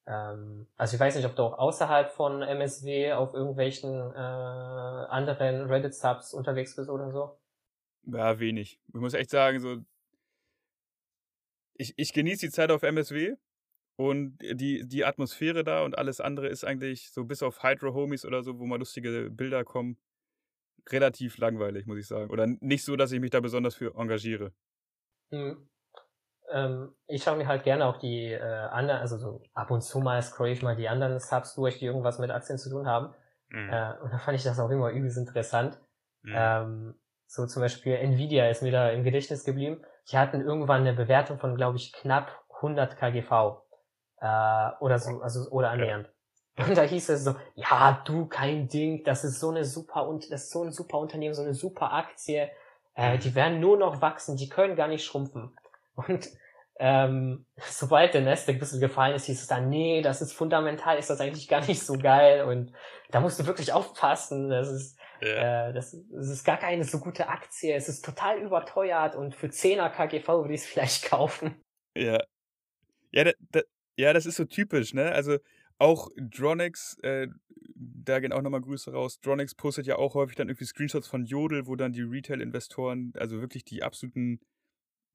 Ähm, also ich weiß nicht, ob du auch außerhalb von MSW auf irgendwelchen äh, anderen Reddit-Subs unterwegs bist oder so. Ja, wenig. Ich muss echt sagen, so ich, ich genieße die Zeit auf MSW und die, die Atmosphäre da und alles andere ist eigentlich so bis auf Hydro Homies oder so, wo mal lustige Bilder kommen, relativ langweilig, muss ich sagen. Oder nicht so, dass ich mich da besonders für engagiere. Mhm ähm, ich schaue mir halt gerne auch die äh, anderen, also so ab und zu mal scroll ich mal die anderen Subs durch, die irgendwas mit Aktien zu tun haben. Mhm. Äh, und da fand ich das auch immer übelst interessant. Mhm. Ähm, so zum Beispiel Nvidia ist mir da im Gedächtnis geblieben. Die hatten irgendwann eine Bewertung von, glaube ich, knapp 100 KGV. Äh, oder so, also, oder annähernd. Ja. Und da hieß es so, ja, du, kein Ding, das ist so eine super, und das ist so ein super Unternehmen, so eine super Aktie. Äh, die werden nur noch wachsen, die können gar nicht schrumpfen. Und ähm, sobald der Nasdaq ein bisschen gefallen ist, hieß es dann, nee, das ist fundamental, ist das eigentlich gar nicht so geil und da musst du wirklich aufpassen. Das ist, ja. äh, das, das ist gar keine so gute Aktie, es ist total überteuert und für 10er KGV würde ich es vielleicht kaufen. Ja. Ja, da, da, ja, das ist so typisch, ne? Also auch Dronix, äh, da gehen auch nochmal Grüße raus. Dronix postet ja auch häufig dann irgendwie Screenshots von Jodel, wo dann die Retail-Investoren, also wirklich die absoluten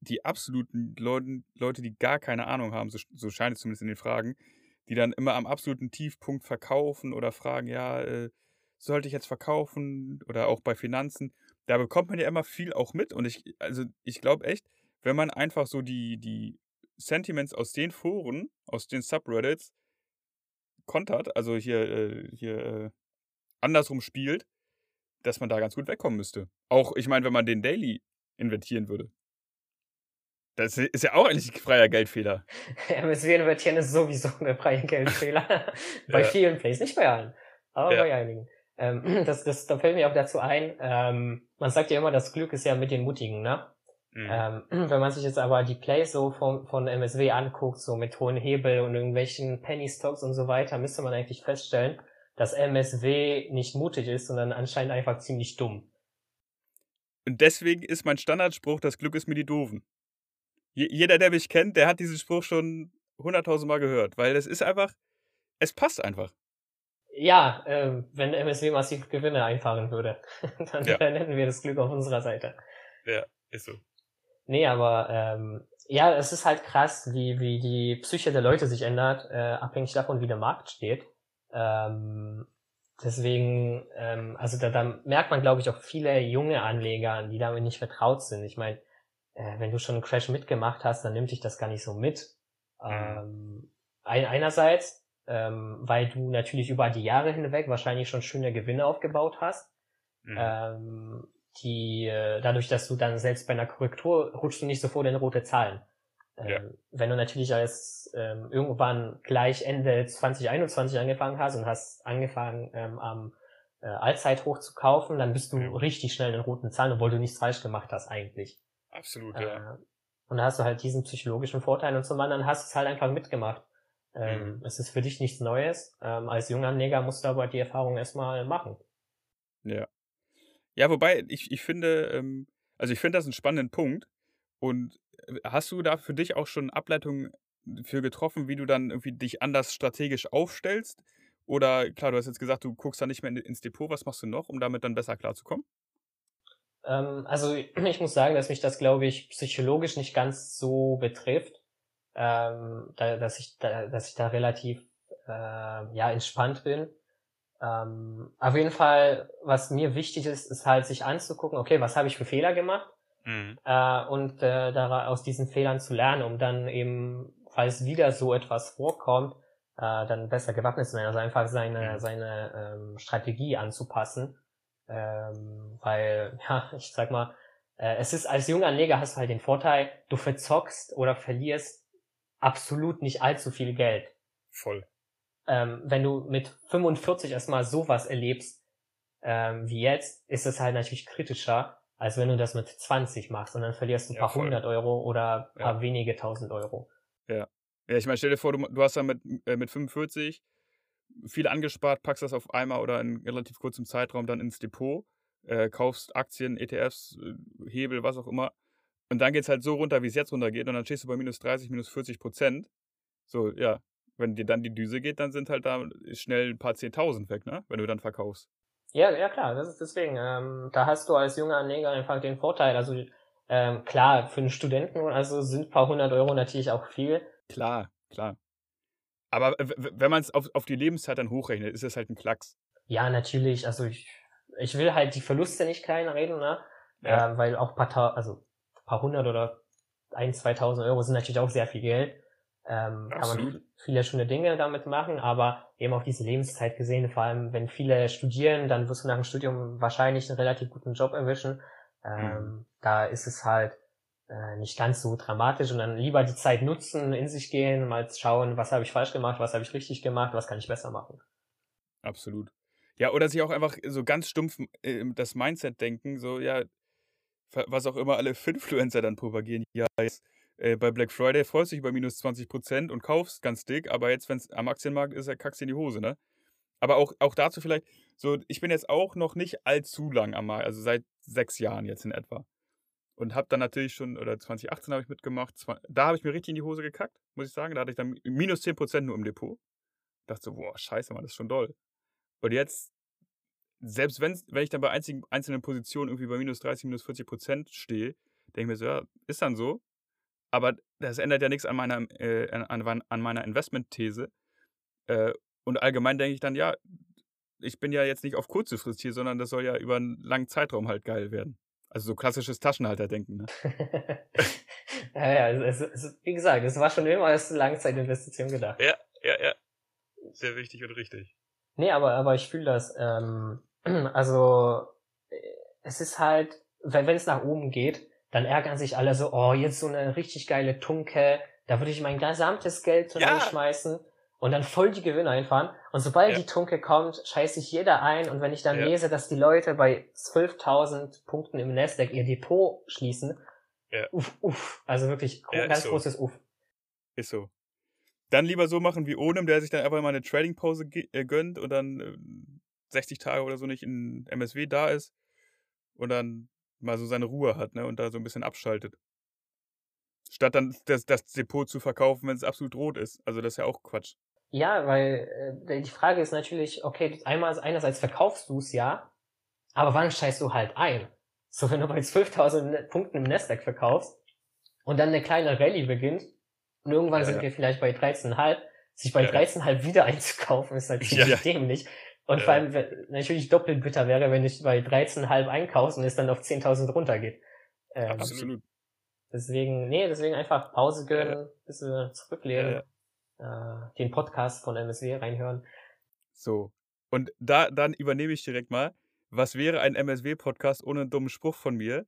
die absoluten Leuten, Leute, die gar keine Ahnung haben, so, so scheint es zumindest in den Fragen, die dann immer am absoluten Tiefpunkt verkaufen oder fragen, ja, äh, sollte ich jetzt verkaufen oder auch bei Finanzen. Da bekommt man ja immer viel auch mit und ich, also ich glaube echt, wenn man einfach so die, die Sentiments aus den Foren, aus den Subreddits kontert, also hier, äh, hier äh, andersrum spielt, dass man da ganz gut wegkommen müsste. Auch, ich meine, wenn man den Daily invertieren würde. Das ist ja auch eigentlich ein freier Geldfehler. MSW invertieren ist sowieso ein freier Geldfehler. bei ja. vielen Plays, nicht bei allen, aber ja. bei einigen. Ähm, das, das, da fällt mir auch dazu ein, ähm, man sagt ja immer, das Glück ist ja mit den Mutigen, ne? Mhm. Ähm, wenn man sich jetzt aber die Plays so von, von MSW anguckt, so mit hohen Hebel und irgendwelchen Penny Stocks und so weiter, müsste man eigentlich feststellen, dass MSW nicht mutig ist, sondern anscheinend einfach ziemlich dumm. Und deswegen ist mein Standardspruch, das Glück ist mir die Doofen jeder, der mich kennt, der hat diesen Spruch schon hunderttausend Mal gehört, weil es ist einfach, es passt einfach. Ja, äh, wenn MSW massiv Gewinne einfahren würde, dann ja. hätten wir das Glück auf unserer Seite. Ja, ist so. Nee, aber ähm, ja, es ist halt krass, wie, wie die Psyche der Leute sich ändert, äh, abhängig davon, wie der Markt steht. Ähm, deswegen, ähm, also da, da merkt man, glaube ich, auch viele junge Anleger, die damit nicht vertraut sind. Ich meine, äh, wenn du schon einen Crash mitgemacht hast, dann nimmt dich das gar nicht so mit. Mhm. Ähm, ein, einerseits, ähm, weil du natürlich über die Jahre hinweg wahrscheinlich schon schöne Gewinne aufgebaut hast. Mhm. Ähm, die, äh, dadurch, dass du dann selbst bei einer Korrektur rutschst du nicht sofort in rote Zahlen. Ähm, Ja. Wenn du natürlich als ähm, irgendwann gleich Ende 2021 angefangen hast und hast angefangen ähm, am äh, Allzeithoch zu kaufen, dann bist du Ja. richtig schnell in roten Zahlen, obwohl du nichts falsch gemacht hast eigentlich. Absolut, ja. Äh, und da hast du halt diesen psychologischen Vorteil und zum anderen hast du es halt einfach mitgemacht. Ähm, Mhm. Es ist für dich nichts Neues. Ähm, als junger Neger musst du aber die Erfahrung erstmal machen. Ja. Ja, wobei, ich, ich finde, ähm, also ich finde das einen spannenden Punkt. Und äh, hast du da für dich auch schon Ableitungen für getroffen, wie du dann irgendwie dich anders strategisch aufstellst? Oder klar, du hast jetzt gesagt, du guckst da nicht mehr in, ins Depot, was machst du noch, um damit dann besser klarzukommen? Ähm, also ich muss sagen, dass mich das, glaube ich, psychologisch nicht ganz so betrifft, ähm, da, dass ich da, dass ich da relativ äh, ja entspannt bin. Ähm, auf jeden Fall, was mir wichtig ist, ist halt sich anzugucken, okay, was habe ich für Fehler gemacht äh, und äh, da aus diesen Fehlern zu lernen, um dann eben, falls wieder so etwas vorkommt, äh, dann besser gewappnet zu sein, also einfach seine Mhm. seine ähm, Strategie anzupassen, ähm, weil ja, ich sag mal, äh, es ist als junger Neger hast du halt den Vorteil, du verzockst oder verlierst absolut nicht allzu viel Geld. Voll. Ähm, wenn du mit 45 erstmal sowas erlebst ähm, wie jetzt, ist es halt natürlich kritischer, als wenn du das mit 20 machst und dann verlierst du ein Ja, paar voll. hundert Euro oder ein paar Ja. wenige tausend Euro. Ja, ich meine, stell dir vor, du, du hast dann mit, äh, mit 45 viel angespart, packst das auf einmal oder in relativ kurzem Zeitraum dann ins Depot, äh, kaufst Aktien, ETFs, äh, Hebel, was auch immer. Und dann geht's halt so runter, wie es jetzt runtergeht. Und dann stehst du bei minus 30, minus 40 Prozent. So, ja, wenn dir dann die Düse geht, dann sind halt da schnell ein paar Zehntausend weg, ne? Wenn du dann verkaufst. Ja, ja klar, das ist deswegen. Ähm, da hast du als junger Neger einfach den Vorteil. Also ähm, klar, für einen Studenten also sind ein paar hundert Euro natürlich auch viel. Klar, klar. Aber wenn man es auf, auf die Lebenszeit dann hochrechnet, ist das halt ein Klacks. Ja, natürlich. Also ich, ich will halt die Verluste nicht kleinreden, ne? Ja. Ähm, weil auch ein paar, also paar hundert oder ein, 2000 Euro sind natürlich auch sehr viel Geld. Ähm, kann man viele schöne Dinge damit machen, aber eben auch diese Lebenszeit gesehen, vor allem wenn viele studieren, dann wirst du nach dem Studium wahrscheinlich einen relativ guten Job erwischen. Ähm, Mhm. Da ist es halt äh, nicht ganz so dramatisch und dann lieber die Zeit nutzen, in sich gehen, mal schauen, was habe ich falsch gemacht, was habe ich richtig gemacht, was kann ich besser machen. Absolut. Ja, oder sich auch einfach so ganz stumpf äh, das Mindset denken, so, ja, was auch immer alle Finfluencer dann propagieren. Ja, jetzt, äh, bei Black Friday freust du dich über minus 20% und kaufst ganz dick, aber jetzt, wenn es am Aktienmarkt ist, kackst dir in die Hose, ne? Aber auch, auch dazu vielleicht, so, ich bin jetzt auch noch nicht allzu lang am Markt, also seit sechs Jahren jetzt in etwa. Und habe dann natürlich schon, oder 2018 habe ich mitgemacht, da habe ich mir richtig in die Hose gekackt, muss ich sagen. Da hatte ich dann minus 10% nur im Depot. Dachte so, boah, scheiße, Mann, das ist schon doll. Und jetzt, selbst wenn's, wenn ich dann bei einzigen, einzelnen Positionen irgendwie bei minus 30, minus 40 Prozent stehe, denke ich mir so, ja, ist dann so. Aber das ändert ja nichts an meiner, äh, an, an meiner Investmentthese. Äh, und allgemein denke ich dann, ja, ich bin ja jetzt nicht auf kurze Frist hier, sondern das soll ja über einen langen Zeitraum halt geil werden. Also so klassisches Taschenhalterdenken. Ne? ja, ja, es, es, wie gesagt, es war schon immer als Langzeitinvestition gedacht. Ja, ja, ja. Sehr wichtig und richtig. Nee, aber, aber ich fühle das. Ähm, also, äh, es ist halt, wenn es nach oben geht, dann ärgern sich alle so, oh, jetzt so eine richtig geile Tunke, da würde ich mein gesamtes Geld Ja. reinschmeißen und dann voll die Gewinne einfahren. Und sobald Ja. die Tunke kommt, scheißt sich jeder ein. Und wenn ich dann Ja. lese, dass die Leute bei 12.000 Punkten im Nasdaq ihr Depot schließen, Ja. uff, uff, also wirklich Ja, ganz so. großes Uff. Ist so. Dann lieber so machen wie Onem, der sich dann einfach mal eine Trading-Pause äh, gönnt und dann äh, 60 Tage oder so nicht in MSW da ist und dann mal so seine Ruhe hat ne, und da so ein bisschen abschaltet. Statt dann das, das Depot zu verkaufen, wenn es absolut rot ist. Also das ist ja auch Quatsch. Ja, weil äh, die Frage ist natürlich, okay, einmal einerseits verkaufst du es ja, aber wann scheißt du halt ein? So, wenn du bei 12.000 Punkten im Nasdaq verkaufst und dann eine kleine Rallye beginnt und irgendwann Ja, sind ja. wir vielleicht bei 13,5, sich bei Ja, ja. 13,5 wieder einzukaufen, ist halt Ja, ziemlich ja. dämlich. Und Ja. vor allem wenn- natürlich doppelt bitter wäre, wenn ich bei 13,5 einkaufst und es dann auf 10.000 runtergeht. Ähm, Absolut. Deswegen, nee, deswegen einfach Pause gönnen, bisschen zurücklehnen, Ja, äh, den Podcast von MSW reinhören. So. Und da dann übernehme ich direkt mal. Was wäre ein MSW-Podcast ohne einen dummen Spruch von mir?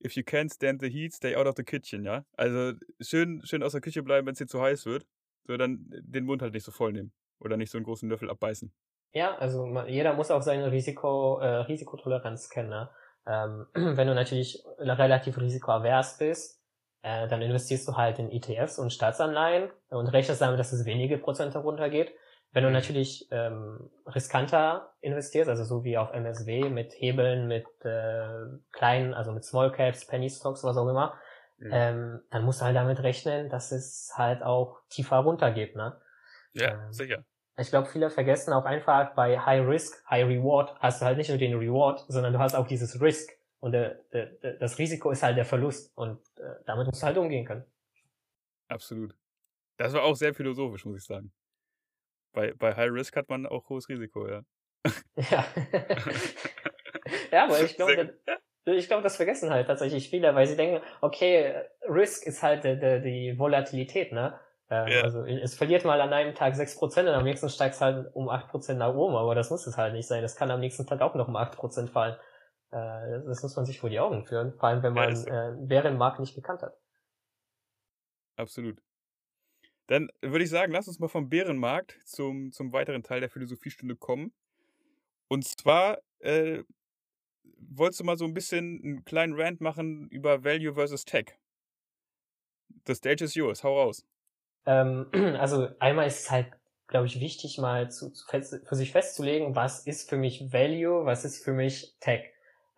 if you can't stand the heat, stay out of the kitchen, ja. Also schön, schön aus der Küche bleiben, wenn es dir zu heiß wird. So, dann den Mund halt nicht so voll nehmen. Oder nicht so einen großen Löffel abbeißen. Ja, also man, jeder muss auch seine Risiko, äh, Risikotoleranz kennen. Ne? Ähm, wenn du natürlich relativ risikoavers bist, äh, dann investierst du halt in ETFs und Staatsanleihen und rechnest damit, dass es wenige Prozente runtergeht. Wenn du natürlich ähm, riskanter investierst, also so wie auf MSW mit Hebeln, mit äh, kleinen, also mit Small Caps, Penny Stocks, was auch immer, mhm. ähm, dann musst du halt damit rechnen, dass es halt auch tiefer runtergeht, ne? Ja, ähm, sicher. Ich glaube, viele vergessen auch einfach bei High Risk, High Reward hast du halt nicht nur den Reward, sondern du hast auch dieses Risk. Und der, der, der, das Risiko ist halt der Verlust. Und äh, damit musst du halt umgehen können. Absolut. Das war auch sehr philosophisch, muss ich sagen. Bei, bei High Risk hat man auch hohes Risiko, ja. Ja. ja, aber ich glaube, ich glaube, das vergessen halt tatsächlich viele, weil sie denken, okay, Risk ist halt die, die, die Volatilität, ne? Ähm, ja. Also es verliert mal an einem Tag 6% und am nächsten steigt es halt um 8% nach oben, aber das muss es halt nicht sein. Das kann am nächsten Tag auch noch um 8% fallen. Äh, das muss man sich vor die Augen führen, vor allem wenn man ja, äh, Bärenmarkt nicht gekannt hat. Absolut. Dann würde ich sagen, lass uns mal vom Bärenmarkt zum, zum weiteren Teil der Philosophiestunde kommen. Und zwar äh, wolltest du mal so ein bisschen einen kleinen Rant machen über Value versus Tech. The stage is yours, hau raus. Ähm, also einmal ist es halt, glaube ich, wichtig, mal zu, zu fest, für sich festzulegen, was ist für mich Value, was ist für mich Tech.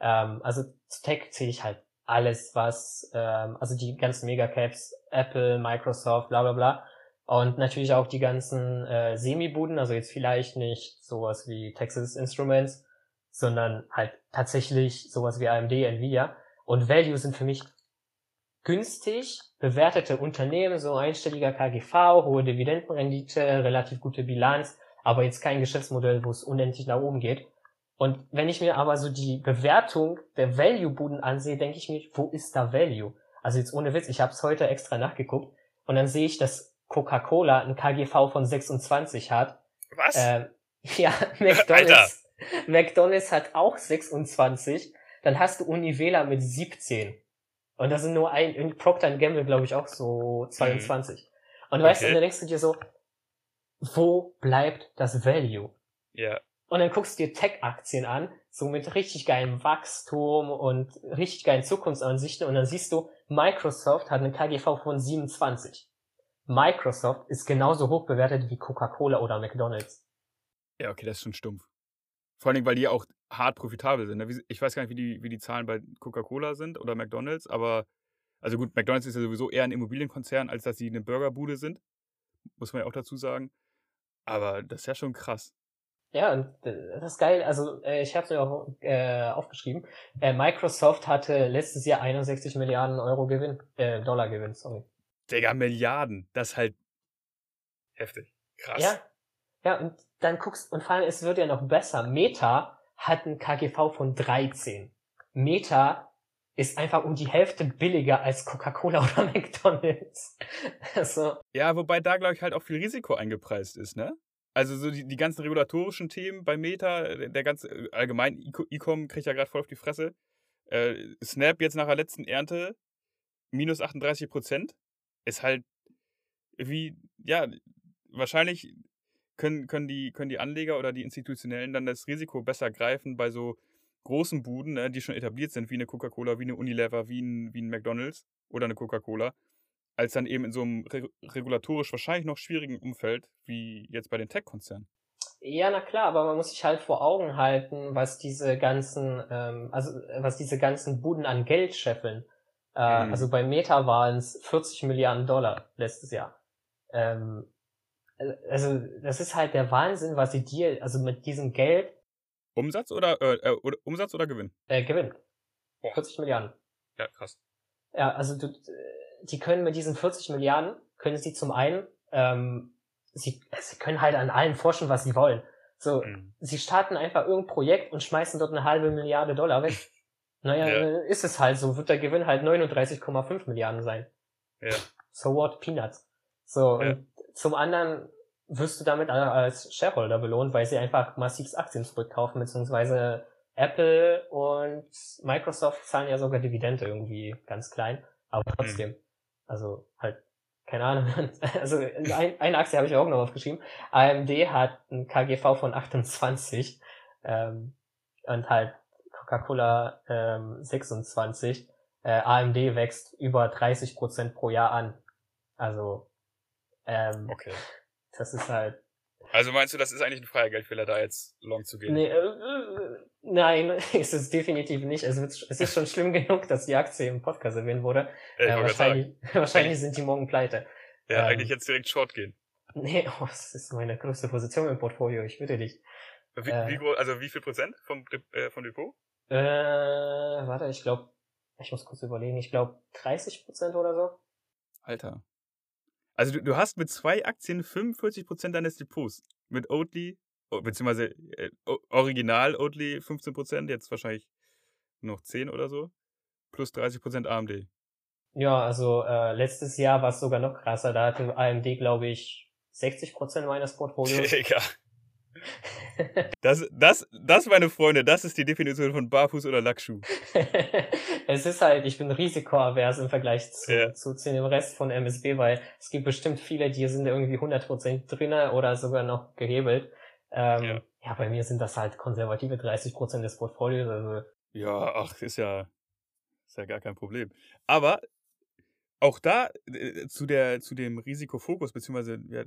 Ähm, also zu Tech zähle ich halt alles, was, ähm, also die ganzen Megacaps, Apple, Microsoft, bla bla bla. Und natürlich auch die ganzen äh, Semi-Buden, also jetzt vielleicht nicht sowas wie Texas Instruments, sondern halt tatsächlich sowas wie AMD, Nvidia. Und Value sind für mich günstig bewertete Unternehmen, so einstelliger KGV, hohe Dividendenrendite, relativ gute Bilanz, aber jetzt kein Geschäftsmodell, wo es unendlich nach oben geht. Und wenn ich mir aber so die Bewertung der Value-Buden ansehe, denke ich mir, wo ist da Value? Also jetzt ohne Witz, ich habe es heute extra nachgeguckt und dann sehe ich, dass Coca-Cola ein KGV von 26 hat. Was? Ähm, ja, McDonald's, McDonald's hat auch 26. Dann hast du Univela mit 17. Und das sind nur ein, in Procter Gamble, glaube ich, auch so 22. Mhm. Und weißt du, und dann denkst du dir so, wo bleibt das Value? Ja. Und dann guckst du dir Tech-Aktien an, so mit richtig geilem Wachstum und richtig geilen Zukunftsansichten und dann siehst du, Microsoft hat eine KGV von 27. Microsoft ist genauso hoch bewertet wie Coca-Cola oder McDonald's. Ja, okay, das ist schon stumpf. Vor allem, weil die auch hart profitabel sind. Ne? Ich weiß gar nicht, wie die, wie die Zahlen bei Coca-Cola sind oder McDonalds, aber also gut, McDonalds ist ja sowieso eher ein Immobilienkonzern, als dass sie eine Burgerbude sind. Muss man ja auch dazu sagen. Aber das ist ja schon krass. Ja, und äh, das ist geil. Also äh, ich habe es mir auch äh, aufgeschrieben. Äh, Microsoft hatte letztes Jahr 61 Milliarden Euro Gewinn, äh, Dollar Gewinn, sorry. Digga, Milliarden. Das ist halt heftig. Krass. Ja, ja, und dann guckst, und vor allem, es wird ja noch besser. Meta hat ein KGV von 13. Meta ist einfach um die Hälfte billiger als Coca-Cola oder McDonalds. also. Ja, wobei da, glaube ich, halt auch viel Risiko eingepreist ist, ne? Also so die, die ganzen regulatorischen Themen bei Meta, der ganze äh, allgemein E-Com kriegt ja gerade voll auf die Fresse. Äh, Snap jetzt nach der letzten Ernte minus 38 Prozent ist halt wie, ja, wahrscheinlich können, können, die, können die Anleger oder die Institutionellen dann das Risiko besser greifen bei so großen Buden, ne, die schon etabliert sind, wie eine Coca-Cola, wie eine Unilever, wie ein, wie ein McDonalds oder eine Coca-Cola, als dann eben in so einem re regulatorisch wahrscheinlich noch schwierigen Umfeld wie jetzt bei den Tech-Konzernen. Ja, na klar, aber man muss sich halt vor Augen halten, was diese ganzen, ähm, also was diese ganzen Buden an Geld scheffeln. Äh, mhm. Also bei Meta waren es 40 Milliarden Dollar letztes Jahr. Ähm, also das ist halt der Wahnsinn, was sie dir, also mit diesem Geld. Umsatz oder, äh, äh oder Umsatz oder Gewinn? Äh, Gewinn. Boah. 40 Milliarden. Ja, krass. Ja, also du, die können mit diesen 40 Milliarden, können sie zum einen, ähm, sie, sie können halt an allem forschen, was sie wollen. So, mhm. sie starten einfach irgendein Projekt und schmeißen dort eine halbe Milliarde Dollar weg. naja, ja. ist es halt so, wird der Gewinn halt 39,5 Milliarden sein. Ja. So what, Peanuts. So, ja. und zum anderen wirst du damit als Shareholder belohnt, weil sie einfach massiv Aktien zurückkaufen, beziehungsweise Apple und Microsoft zahlen ja sogar Dividende irgendwie ganz klein, aber trotzdem. Mhm. Also halt, keine Ahnung. Also ein, eine Aktie habe ich auch noch aufgeschrieben. AMD hat ein KGV von 28 ähm, und halt Coca-Cola ähm, 26. Äh, AMD wächst über 30 Prozent pro Jahr an. Also ähm, okay. das ist halt also meinst du, das ist eigentlich ein freier Geldfehler, da jetzt long zu gehen? Nee, äh, äh, nein, ist es definitiv nicht. Es, wird, es ist schon schlimm genug, dass die Aktie im Podcast erwähnt wurde. Ja, äh, wahrscheinlich wahrscheinlich sind die morgen pleite. Ja, ähm, eigentlich jetzt direkt Short gehen. Nee, oh, das ist meine größte Position im Portfolio, ich bitte dich. Wie, äh, wie groß, also wie viel Prozent vom, äh, vom Depot? Äh, warte, ich glaube, ich muss kurz überlegen, ich glaube 30 Prozent oder so. Alter. Also du, du hast mit zwei Aktien 45% deines Depots. Mit Oatly, beziehungsweise äh, Original Oatly 15%, jetzt wahrscheinlich noch 10 oder so. Plus 30% AMD. Ja, also äh, letztes Jahr war es sogar noch krasser. Da hatte AMD, glaube ich, 60% meines Portfolios. Egal. Das, das, das, meine Freunde, das ist die Definition von Barfuß oder Lackschuh. es ist halt, ich bin risikoavers im Vergleich zu, ja. zu, zu, dem Rest von MSB, weil es gibt bestimmt viele, die sind irgendwie 100% drinne oder sogar noch gehebelt. Ähm, ja. ja. bei mir sind das halt konservative 30% des Portfolios. Also. Ja, ach, ist ja, ist ja gar kein Problem. Aber auch da äh, zu, der, zu dem Risikofokus, beziehungsweise ja,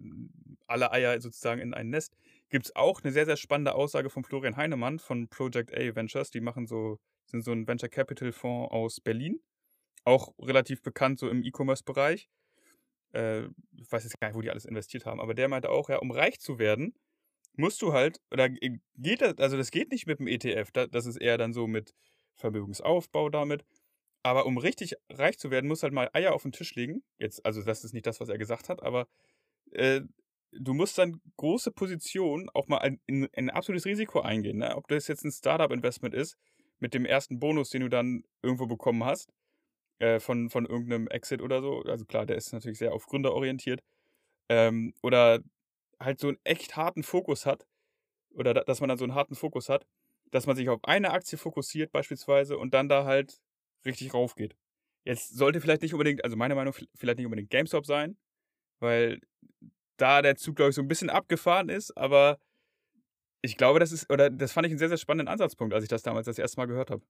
alle Eier sozusagen in ein Nest, gibt es auch eine sehr, sehr spannende Aussage von Florian Heinemann von Project A Ventures. Die machen so, sind so ein Venture Capital Fonds aus Berlin. Auch relativ bekannt so im E-Commerce-Bereich. Äh, ich weiß jetzt gar nicht, wo die alles investiert haben, aber der meinte auch, ja, um reich zu werden, musst du halt, oder geht das, also das geht nicht mit dem ETF, das ist eher dann so mit Vermögensaufbau damit, aber um richtig reich zu werden, muss halt mal Eier auf den Tisch legen. Jetzt, also das ist nicht das, was er gesagt hat, aber äh, du musst dann große Positionen auch mal in, in, in ein absolutes Risiko eingehen. Ne? Ob das jetzt ein Startup-Investment ist, mit dem ersten Bonus, den du dann irgendwo bekommen hast, äh, von, von irgendeinem Exit oder so. Also klar, der ist natürlich sehr auf Gründer orientiert. Ähm, oder halt so einen echt harten Fokus hat. Oder da, dass man dann so einen harten Fokus hat, dass man sich auf eine Aktie fokussiert beispielsweise und dann da halt richtig raufgeht. Jetzt sollte vielleicht nicht unbedingt, also meine Meinung, vielleicht nicht unbedingt GameStop sein, weil da der Zug, glaube ich, so ein bisschen abgefahren ist, aber ich glaube, das ist, oder das fand ich einen sehr, sehr spannenden Ansatzpunkt, als ich das damals das erste Mal gehört habe.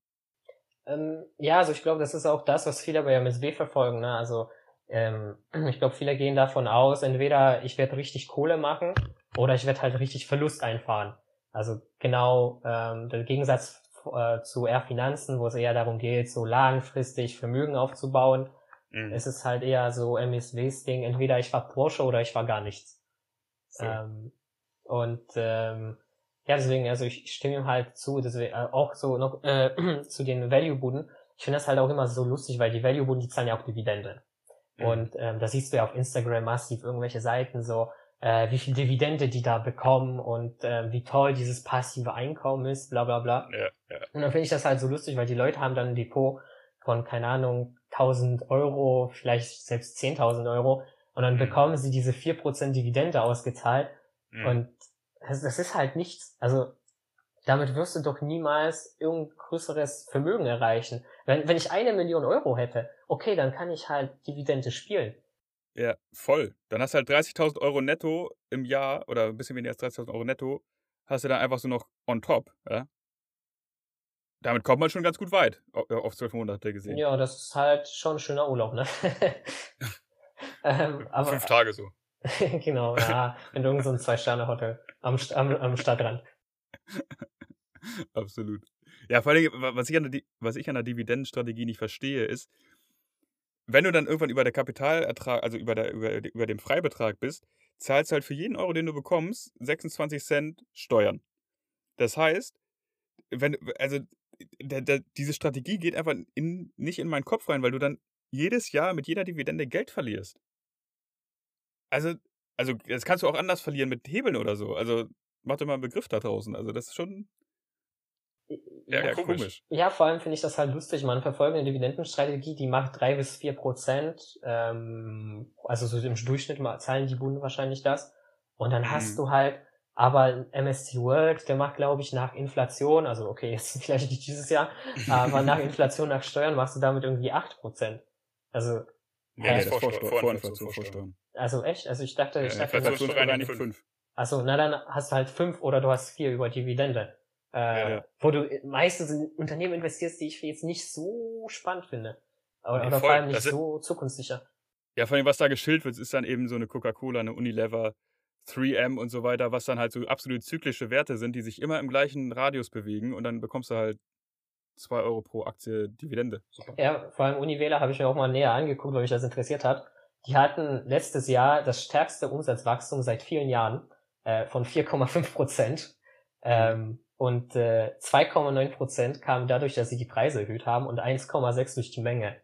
Ähm, ja, also ich glaube, das ist auch das, was viele bei MSW verfolgen. Ne? Also ähm, ich glaube, viele gehen davon aus, entweder ich werde richtig Kohle machen oder ich werde halt richtig Verlust einfahren. Also genau ähm, der Gegensatz äh, zu eher Finanzen, wo es eher darum geht, so langfristig Vermögen aufzubauen. Mhm. Es ist halt eher so MSWs Ding, entweder ich war Porsche oder ich war gar nichts. So. Ähm, und ähm, ja, deswegen, also ich stimme ihm halt zu, deswegen äh, auch so noch äh, zu den Value-Buden. Ich finde das halt auch immer so lustig, weil die Value-Buden, die zahlen ja auch Dividende. Mhm. Und ähm, da siehst du ja auf Instagram massiv irgendwelche Seiten so, äh, wie viel Dividende die da bekommen und äh, wie toll dieses passive Einkommen ist, bla bla bla. Ja, ja. Und dann finde ich das halt so lustig, weil die Leute haben dann ein Depot von, keine Ahnung, 1000 Euro, vielleicht selbst 10.000 Euro und dann mhm. bekommen sie diese 4% Dividende ausgezahlt mhm. und das, das ist halt nichts. Also damit wirst du doch niemals irgendein größeres Vermögen erreichen. Wenn, wenn ich eine Million Euro hätte, okay, dann kann ich halt Dividende spielen. Ja, voll. Dann hast du halt 30.000 Euro netto im Jahr oder ein bisschen weniger als 30.000 Euro netto, hast du dann einfach so noch on top, ja? Damit kommt man schon ganz gut weit, äh, auf zwölf Monate gesehen. Ja, das ist halt schon ein schöner Urlaub, ne? ähm, aber, Fünf Tage so. genau, ja, in irgendeinem so Zwei-Sterne-Hotel am, am, am Stadtrand. Absolut. Ja, vor allem, was ich, an der, was ich an der Dividendenstrategie nicht verstehe, ist, wenn du dann irgendwann über der Kapitalertrag, also über, der, über, über dem Freibetrag bist, zahlst du halt für jeden Euro, den du bekommst, 26 Cent Steuern. Das heißt, wenn, also der, der, diese Strategie geht einfach in, nicht in meinen Kopf rein, weil du dann jedes Jahr mit jeder Dividende Geld verlierst. Also, also das kannst du auch anders verlieren mit Hebeln oder so. Also mach dir mal einen Begriff da draußen. Also das ist schon ja, ja komisch. Ja, vor allem finde ich das halt lustig. Man verfolgt eine Dividendenstrategie, die macht drei bis vier Prozent. Ähm, also so im Durchschnitt zahlen die Bunden wahrscheinlich das. Und dann hast mhm. du halt Aber MSC World, der macht, glaube ich, nach Inflation, also okay, jetzt vielleicht nicht dieses Jahr, aber nach Inflation, nach Steuern machst du damit irgendwie acht Prozent. Also, Nee, nee, das vor, vor, vor Inflation, Vorsteuern. also echt? Also ich dachte, ich Ja, dachte, Inflationssteuer gar nicht fünf. also na dann hast du halt fünf oder du hast vier über Dividende. Äh, Ja, ja. Wo du meistens in Unternehmen investierst, die ich jetzt nicht so spannend finde. Oder, Nee, oder vor allem nicht so zukunftssicher. Ja, vor allem, was da geschildert wird, ist dann eben so eine Coca-Cola, eine Unilever, 3M und so weiter, was dann halt so absolut zyklische Werte sind, die sich immer im gleichen Radius bewegen und dann bekommst du halt 2 Euro pro Aktie Dividende. Super. Ja, vor allem Univeler habe ich mir auch mal näher angeguckt, weil mich das interessiert hat. Die hatten letztes Jahr das stärkste Umsatzwachstum seit vielen Jahren äh, von 4,5 Prozent. Ähm, und äh, 2,9 Prozent kamen dadurch, dass sie die Preise erhöht haben und 1,6 durch die Menge.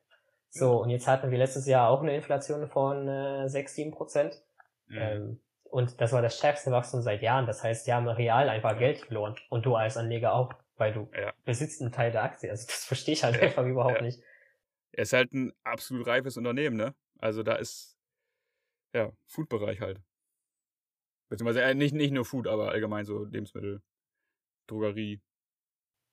So, und jetzt hatten wir letztes Jahr auch eine Inflation von äh, 6, 7 Prozent. Mhm. Ähm, und das war das stärkste Wachstum seit Jahren. Das heißt, die haben real einfach Geld verloren. Und du als Anleger auch, weil du Ja. besitzt einen Teil der Aktie. Also das verstehe ich halt Ja, einfach überhaupt ja. nicht. Er ist halt ein absolut reifes Unternehmen, ne? Also da ist, ja, Food-Bereich halt. Beziehungsweise äh, nicht, nicht nur Food, aber allgemein so Lebensmittel, Drogerie.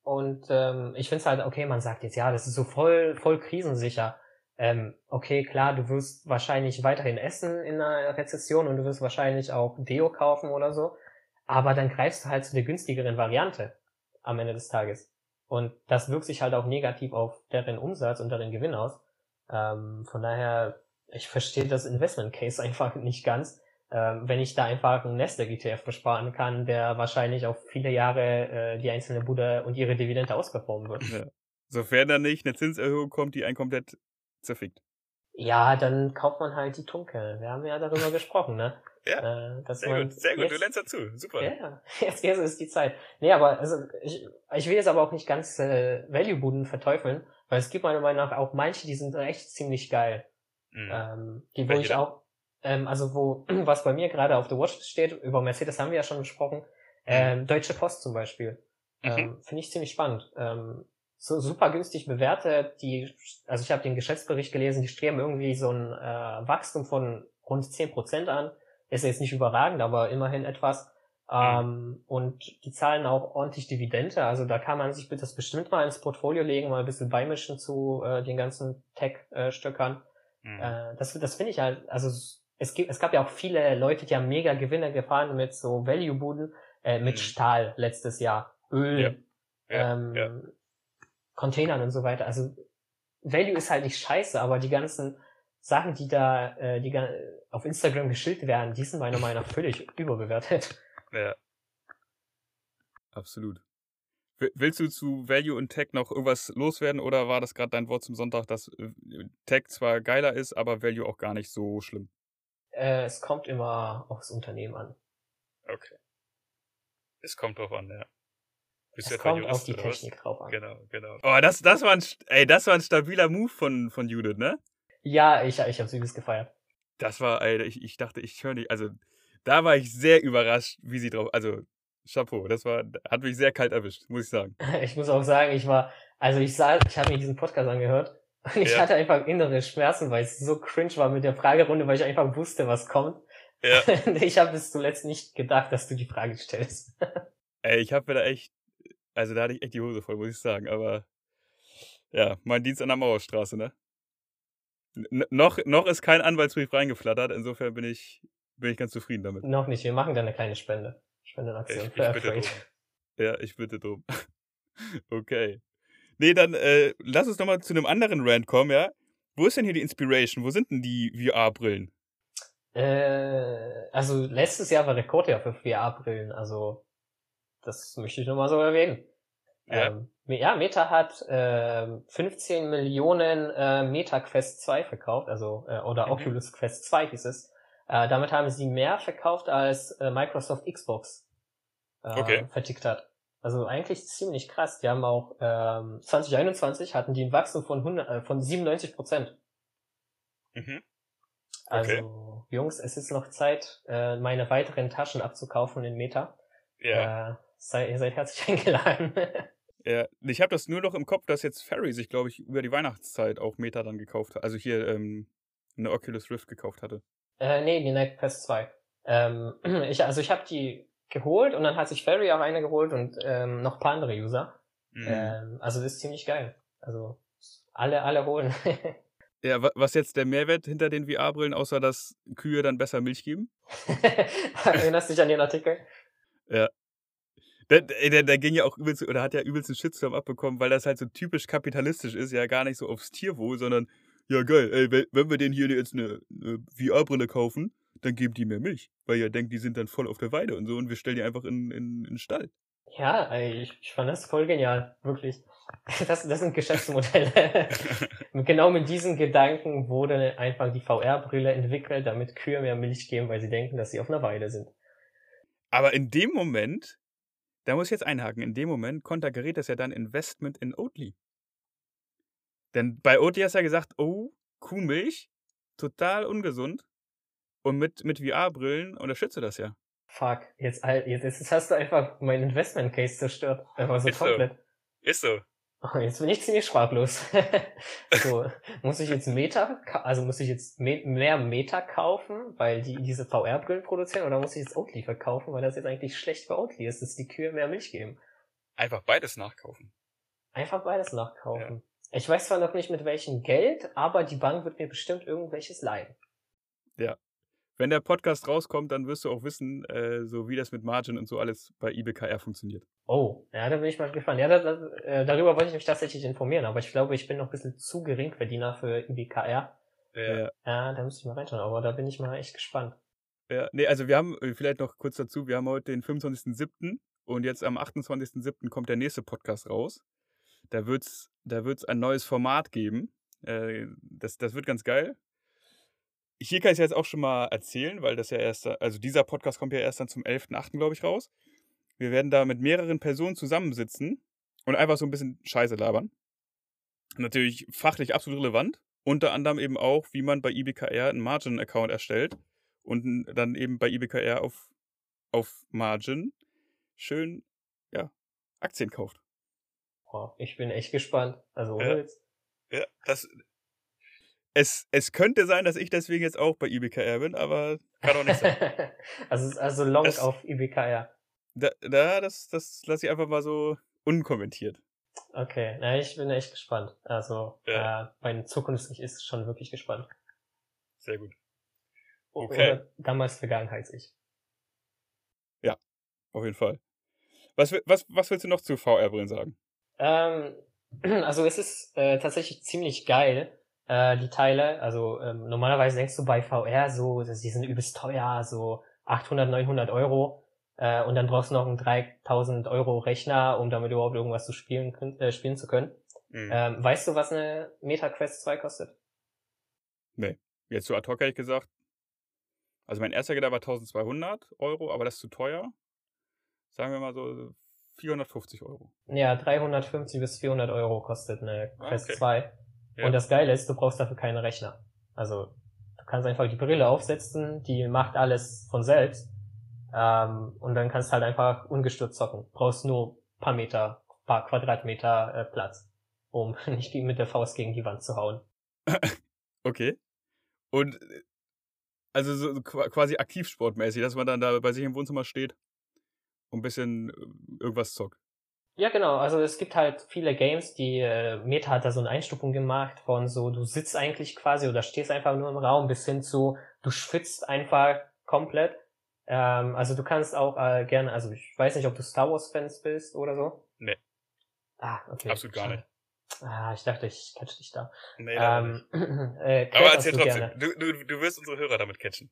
Und ähm, ich finde es halt, okay, man sagt jetzt, ja, das ist so voll, voll krisensicher. Ähm, okay, klar, du wirst wahrscheinlich weiterhin essen in einer Rezession und du wirst wahrscheinlich auch Deo kaufen oder so. Aber dann greifst du halt zu der günstigeren Variante am Ende des Tages. Und das wirkt sich halt auch negativ auf deren Umsatz und deren Gewinn aus. Ähm, von daher, ich verstehe das Investment Case einfach nicht ganz. Ähm, wenn ich da einfach einen Nasdaq ETF besparen kann, der wahrscheinlich auf viele Jahre äh, die einzelne Bude und ihre Dividende ausperformen wird. Ja. Sofern da nicht eine Zinserhöhung kommt, die einen komplett zerfickt. Ja, dann kauft man halt die Tunke. Wir haben ja darüber gesprochen, ne? Ja, Äh, Sehr gut, sehr gut, du jetzt- lernst dazu. Super. Ja, jetzt, jetzt ist die Zeit. Nee, aber also ich, ich will jetzt aber auch nicht ganz äh, Value-Buden verteufeln, weil es gibt meiner Meinung nach auch manche, die sind echt ziemlich geil. Mhm. Ähm, die, wo Welche ich auch, ähm, also wo, was bei mir gerade auf der Watchlist steht, über Mercedes haben wir ja schon gesprochen, ähm, Deutsche Post zum Beispiel. Mhm. Ähm, Finde ich ziemlich spannend. Ähm, so super günstig bewertet, die, also ich habe den Geschäftsbericht gelesen, die streben irgendwie so ein äh, Wachstum von rund 10% an. Ist jetzt nicht überragend, aber immerhin etwas. Ähm, und die zahlen auch ordentlich Dividende, also da kann man sich das bestimmt mal ins Portfolio legen, mal ein bisschen beimischen zu äh, den ganzen Tech-Stöckern. Mhm. Äh, das das finde ich halt, also es gibt, es gab ja auch viele Leute, die haben mega Gewinne gefahren mit so Value-Buden, äh, mit Mhm. Stahl letztes Jahr, Öl, Ja, ähm, ja. Containern und so weiter. Also Value ist halt nicht scheiße, aber die ganzen Sachen, die da äh, die auf Instagram geschildert werden, die sind meiner Meinung nach völlig überbewertet. Ja. Absolut. Wi- Willst du zu Value und Tech noch irgendwas loswerden oder war das gerade dein Wort zum Sonntag, dass äh, Tech zwar geiler ist, aber Value auch gar nicht so schlimm? Äh, es kommt immer aufs Unternehmen an. Okay. Es kommt drauf an, ja. Bist Es kommt auf die Technik drauf an. Genau, genau. Oh, das, das, war ein, ey, das war ein stabiler Move von, von Judith, ne? Ja, ich, ich habe übelst gefeiert. Das war, ey, ich, ich dachte, ich höre nicht. Also, da war ich sehr überrascht, wie sie drauf. Also, Chapeau, das war, hat mich sehr kalt erwischt, muss ich sagen. Ich muss auch sagen, ich war, also ich sah, ich habe mir diesen Podcast angehört und ich Ja. hatte einfach innere Schmerzen, weil es so cringe war mit der Fragerunde, weil ich einfach wusste, was kommt. Ja. Ich habe bis zuletzt nicht gedacht, dass du die Frage stellst. Ey, ich habe mir da echt, also da hatte ich echt die Hose voll, muss ich sagen. Aber ja, mein Dienst an der Mauerstraße, ne? N noch, noch ist kein Anwaltsbrief reingeflattert, insofern bin ich, bin ich ganz zufrieden damit. Noch nicht, wir machen da eine kleine Spende. Ich, Spendenaktion ich für bitte drum. Ja, ich bitte drum. okay. Nee, dann äh, lass uns nochmal zu einem anderen Rand kommen, ja? Wo ist denn hier die Inspiration? Wo sind denn die VR-Brillen? Äh, also letztes Jahr war Rekordjahr für VR-Brillen, also das möchte ich nur mal so erwähnen. Ja. Ähm, ja, Meta hat ähm, 15 Millionen äh, Meta Quest 2 verkauft, also äh, oder Mhm. Oculus Quest 2 hieß es. Äh, damit haben sie mehr verkauft als äh, Microsoft Xbox äh, Okay. vertickt hat. Also eigentlich ziemlich krass. Die haben auch ähm, 2021 hatten die ein Wachstum von 100, äh, von 97 Prozent. Mhm. Also Okay. Jungs, es ist noch Zeit, äh, meine weiteren Taschen abzukaufen in Meta. Ja. Äh, sei, ihr seid herzlich eingeladen. ja. Ich habe das nur noch im Kopf, dass jetzt Ferry sich, glaube ich, über die Weihnachtszeit auch Meta dann gekauft hat. Also hier ähm, eine Oculus Rift gekauft hatte. Äh, nee, die Nike Quest 2. Ähm, ich, also ich habe die geholt und dann hat sich Ferry auch eine geholt und ähm, noch ein paar andere User. Mhm. Ähm, also das ist ziemlich geil. Also alle, alle holen. Ja, wa- was jetzt der Mehrwert hinter den VR-Brillen, außer dass Kühe dann besser Milch geben? Erinnerst du dich an den Artikel? Der, der, der, der ging ja auch übelst, oder hat ja übelst einen Shitstorm abbekommen, weil das halt so typisch kapitalistisch ist, ja gar nicht so aufs Tierwohl, sondern, ja geil, ey, wenn- wir denen hier jetzt eine, eine VR-Brille kaufen, dann geben die mehr Milch, weil ihr denkt, die sind dann voll auf der Weide und so und wir stellen die einfach in, in, in den Stall. Ja, ich, ich fand das voll genial, wirklich. Das, das sind Geschäftsmodelle. Und genau mit diesen Gedanken wurde einfach die VR-Brille entwickelt, damit Kühe mehr Milch geben, weil sie denken, dass sie auf einer Weide sind. Aber in dem Moment, da muss ich jetzt einhaken, in dem Moment konterkariert das ja dann Investment in Oatly. Denn bei Oatly hast du ja gesagt, oh, Kuhmilch, total ungesund. Und mit, mit VR-Brillen unterstützt du das ja. Fuck, jetzt, jetzt, hast du einfach mein Investment Case zerstört. Einfach so Ist so. komplett. Ist so. Oh, jetzt bin ich ziemlich sprachlos. so, muss ich jetzt Meta, also muss ich jetzt me mehr Meta kaufen, weil die diese VR-Brillen produzieren, oder muss ich jetzt Oatly verkaufen, weil das jetzt eigentlich schlecht für Oatly ist, dass die Kühe mehr Milch geben? Einfach beides nachkaufen. Einfach beides nachkaufen. Ich weiß zwar noch nicht mit welchem Geld, aber die Bank wird mir bestimmt irgendwelches leihen. Wenn der Podcast rauskommt, dann wirst du auch wissen, äh, so wie das mit Margin und so alles bei IBKR funktioniert. Oh, ja, da bin ich mal gespannt. Ja, da, da, äh, darüber wollte ich mich tatsächlich informieren, aber ich glaube, ich bin noch ein bisschen zu Geringverdiener für IBKR. Ja. Ja, da müsste ich mal reinschauen, aber da bin ich mal echt gespannt. Ja, nee, also wir haben, äh, vielleicht noch kurz dazu, wir haben heute den 25.07. und jetzt am 28.07. kommt der nächste Podcast raus. Da wird's, da wird's ein neues Format geben. Äh, das, das wird ganz geil. Hier kann ich jetzt auch schon mal erzählen, weil das ja erst, also dieser Podcast kommt ja erst dann zum 11.08. glaube ich raus. Wir werden da mit mehreren Personen zusammensitzen und einfach so ein bisschen Scheiße labern. Natürlich fachlich absolut relevant. Unter anderem eben auch, wie man bei IBKR einen Margin-Account erstellt und dann eben bei IBKR auf, auf Margin schön ja, Aktien kauft. Boah, ich bin echt gespannt. Also Ja. Witz. Ja, das. Es, es könnte sein, dass ich deswegen jetzt auch bei IBKR bin, aber kann auch nicht sein. also, also long Das- auf IBKR. da, da, das, das lasse ich einfach mal so unkommentiert. Okay, na, ich bin echt gespannt. Also, Ja. äh, mein zukünftig ist schon wirklich gespannt. Sehr gut. Okay. Oder damals Vergangenheits-Ich. Auf jeden Fall. Was, was, was willst du noch zu VR-Brillen sagen? Ähm, also es ist äh, tatsächlich ziemlich geil, äh, die Teile. Also ähm, normalerweise denkst du bei VR so, dass die sind übelst teuer, so 800, 900 Euro. Äh, und dann brauchst du noch einen 3000 Euro Rechner, um damit überhaupt irgendwas zu spielen, äh, spielen zu können. Hm. Ähm, weißt du, was eine Meta Quest 2 kostet? Jetzt so ad hoc hätte ich gesagt. Also mein erster Gedanke war 1200 Euro, aber das ist zu teuer. Sagen wir mal so 450 Euro. Ja, 350 bis 400 Euro kostet eine Ah, Quest okay. 2. Ja. Und das Geile ist, du brauchst dafür keinen Rechner. Also, du kannst einfach die Brille aufsetzen, die macht alles von selbst. Ähm, und dann kannst halt einfach ungestört zocken. Brauchst nur paar Meter, paar Quadratmeter äh, Platz, um nicht mit der Faust gegen die Wand zu hauen. Okay. Und äh, also so so qua- quasi aktivsportmäßig, dass man dann da bei sich im Wohnzimmer steht und ein bisschen äh, irgendwas zockt. Ja, genau. Also es gibt halt viele Games, die äh, Meta hat da so eine Einstufung gemacht von so, du sitzt eigentlich quasi oder stehst einfach nur im Raum bis hin zu, du schwitzt einfach komplett. Ähm, also du kannst auch äh, gerne, also ich weiß nicht, ob du Star Wars Fans bist oder so. Nee. Ah, okay. Absolut gar nicht. Ah, ich dachte, ich catch dich da. Nee, ähm, äh, Aber erzähl du trotzdem. gerne? Du, du, du wirst unsere Hörer damit catchen.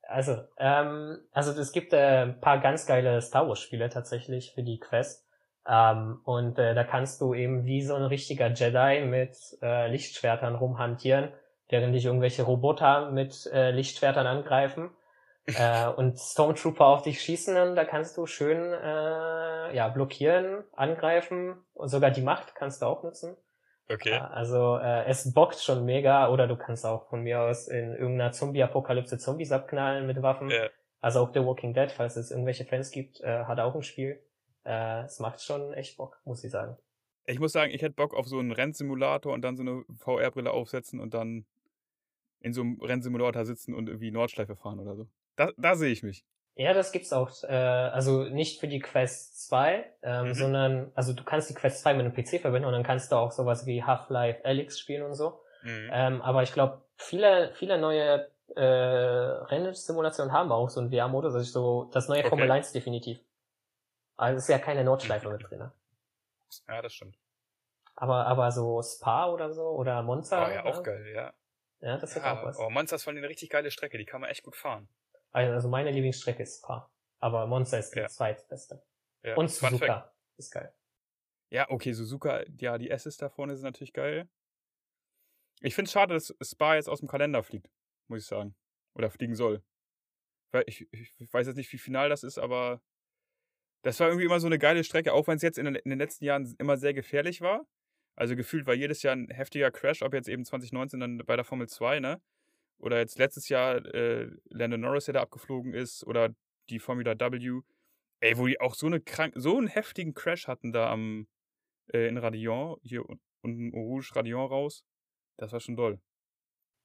Also, ähm, also es gibt äh, ein paar ganz geile Star Wars Spiele tatsächlich für die Quest. Ähm, und äh, da kannst du eben wie so ein richtiger Jedi mit äh, Lichtschwertern rumhantieren, während dich irgendwelche Roboter mit äh, Lichtschwertern angreifen äh, und Stormtrooper auf dich schießen. Und da kannst du schön äh, ja blockieren, angreifen und sogar die Macht kannst du auch nutzen. Okay. Ja, Also äh, es bockt schon mega oder du kannst auch von mir aus in irgendeiner Zombie-Apokalypse Zombies abknallen mit Waffen. Ja. Also auch The Walking Dead, falls es irgendwelche Fans gibt, äh, hat auch ein Spiel. Äh, es macht schon echt Bock, muss ich sagen. Ich muss sagen, ich hätte Bock auf so einen Rennsimulator und dann so eine VR-Brille aufsetzen und dann in so einem Rennsimulator sitzen und irgendwie Nordschleife fahren oder so. Da, da sehe ich mich. Ja, das gibt's auch. Äh, also nicht für die Quest 2, ähm, mhm. sondern also du kannst die Quest 2 mit einem PC verbinden und dann kannst du auch sowas wie Half-Life Alyx spielen und so. Mhm. Ähm, aber ich glaube, viele, viele neue äh, Rennsimulationen haben auch so einen VR-Modus, also so das neue okay. Formel 1 definitiv. Also ist ja keine Nordschleife mit drin. Ne? Ja, das stimmt. Aber, aber so Spa oder so oder Monza. Oh ja, auch geil, ja. Ja, das ja, auch was. Oh, Monza ist allem eine richtig geile Strecke, die kann man echt gut fahren. Also meine Lieblingsstrecke ist Spa. Aber Monza ist die ja. zweitbeste. Ja. Und Suzuka ist geil. Ja, okay, Suzuka, ja, die S's da vorne sind natürlich geil. Ich finde es schade, dass Spa jetzt aus dem Kalender fliegt, muss ich sagen. Oder fliegen soll. Weil ich, ich weiß jetzt nicht, wie final das ist, aber das war irgendwie immer so eine geile Strecke, auch wenn es jetzt in den, in den letzten Jahren immer sehr gefährlich war. Also gefühlt war jedes Jahr ein heftiger Crash, ob jetzt eben 2019 dann bei der Formel 2, ne? Oder jetzt letztes Jahr äh, Landon Norris, der da abgeflogen ist, oder die Formula W. Ey, wo die auch so, eine krank, so einen heftigen Crash hatten da am, äh, in Radion, hier unten Rouge Radion raus. Das war schon doll.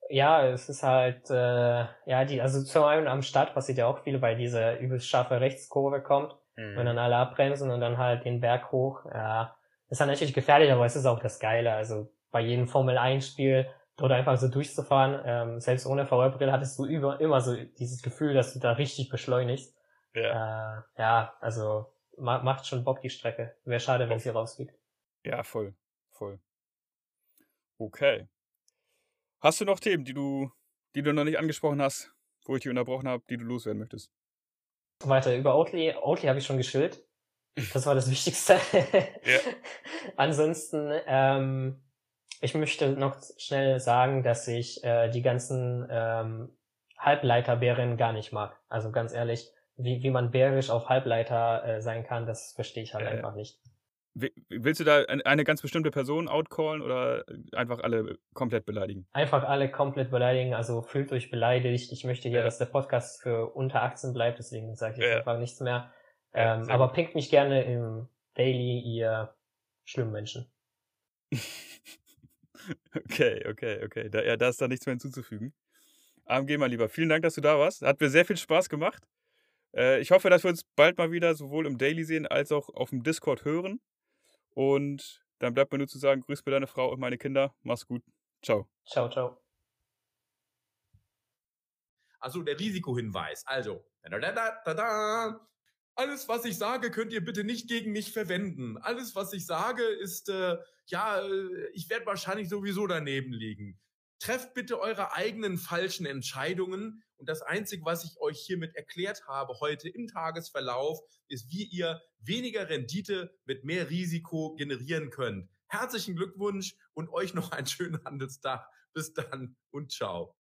Ja, es ist halt, äh, ja, die, also zum einen am Start passiert ja auch viel, weil diese übelst scharfe Rechtskurve kommt, mhm. wenn dann alle abbremsen und dann halt den Berg hoch. Ja, ist dann natürlich gefährlich, aber es ist auch das Geile. Also bei jedem Formel 1 Spiel dort einfach so durchzufahren, ähm, selbst ohne VR-Brille hattest du über, immer so dieses Gefühl, dass du da richtig beschleunigst. Ja, äh, ja also ma macht schon Bock die Strecke. Wäre schade, wenn sie rausfliegt. Ja, voll, voll. Okay. Hast du noch Themen, die du, die du noch nicht angesprochen hast, wo ich dich unterbrochen habe, die du loswerden möchtest? Weiter, über Oatly. Oatly habe ich schon geschillt. Das war das Wichtigste. ja. Ansonsten, ähm, ich möchte noch schnell sagen, dass ich äh, die ganzen ähm, Halbleiterbären gar nicht mag. Also ganz ehrlich, wie, wie man bärisch auf Halbleiter äh, sein kann, das verstehe ich halt äh, einfach nicht. Willst du da eine ganz bestimmte Person outcallen oder einfach alle komplett beleidigen? Einfach alle komplett beleidigen, also fühlt euch beleidigt. Ich möchte hier, ja. dass der Podcast für unter 18 bleibt, deswegen sage ich ja. einfach nichts mehr. Ähm, aber pinkt mich gerne im Daily, ihr schlimmen Menschen. okay, okay, okay. Da, ja, da ist da nichts mehr hinzuzufügen. AMG, mal lieber, vielen Dank, dass du da warst. Hat mir sehr viel Spaß gemacht. Äh, ich hoffe, dass wir uns bald mal wieder sowohl im Daily sehen als auch auf dem Discord hören. Und dann bleibt mir nur zu sagen, grüß mir deine Frau und meine Kinder. Mach's gut. Ciao. Ciao, ciao. Also der Risikohinweis. Also, da, da, da, da, alles, was ich sage, könnt ihr bitte nicht gegen mich verwenden. Alles, was ich sage, ist, äh, ja, äh, ich werde wahrscheinlich sowieso daneben liegen. Trefft bitte eure eigenen falschen Entscheidungen. Und das Einzige, was ich euch hiermit erklärt habe heute im Tagesverlauf, ist, wie ihr weniger Rendite mit mehr Risiko generieren könnt. Herzlichen Glückwunsch und euch noch einen schönen Handelstag. Bis dann und ciao.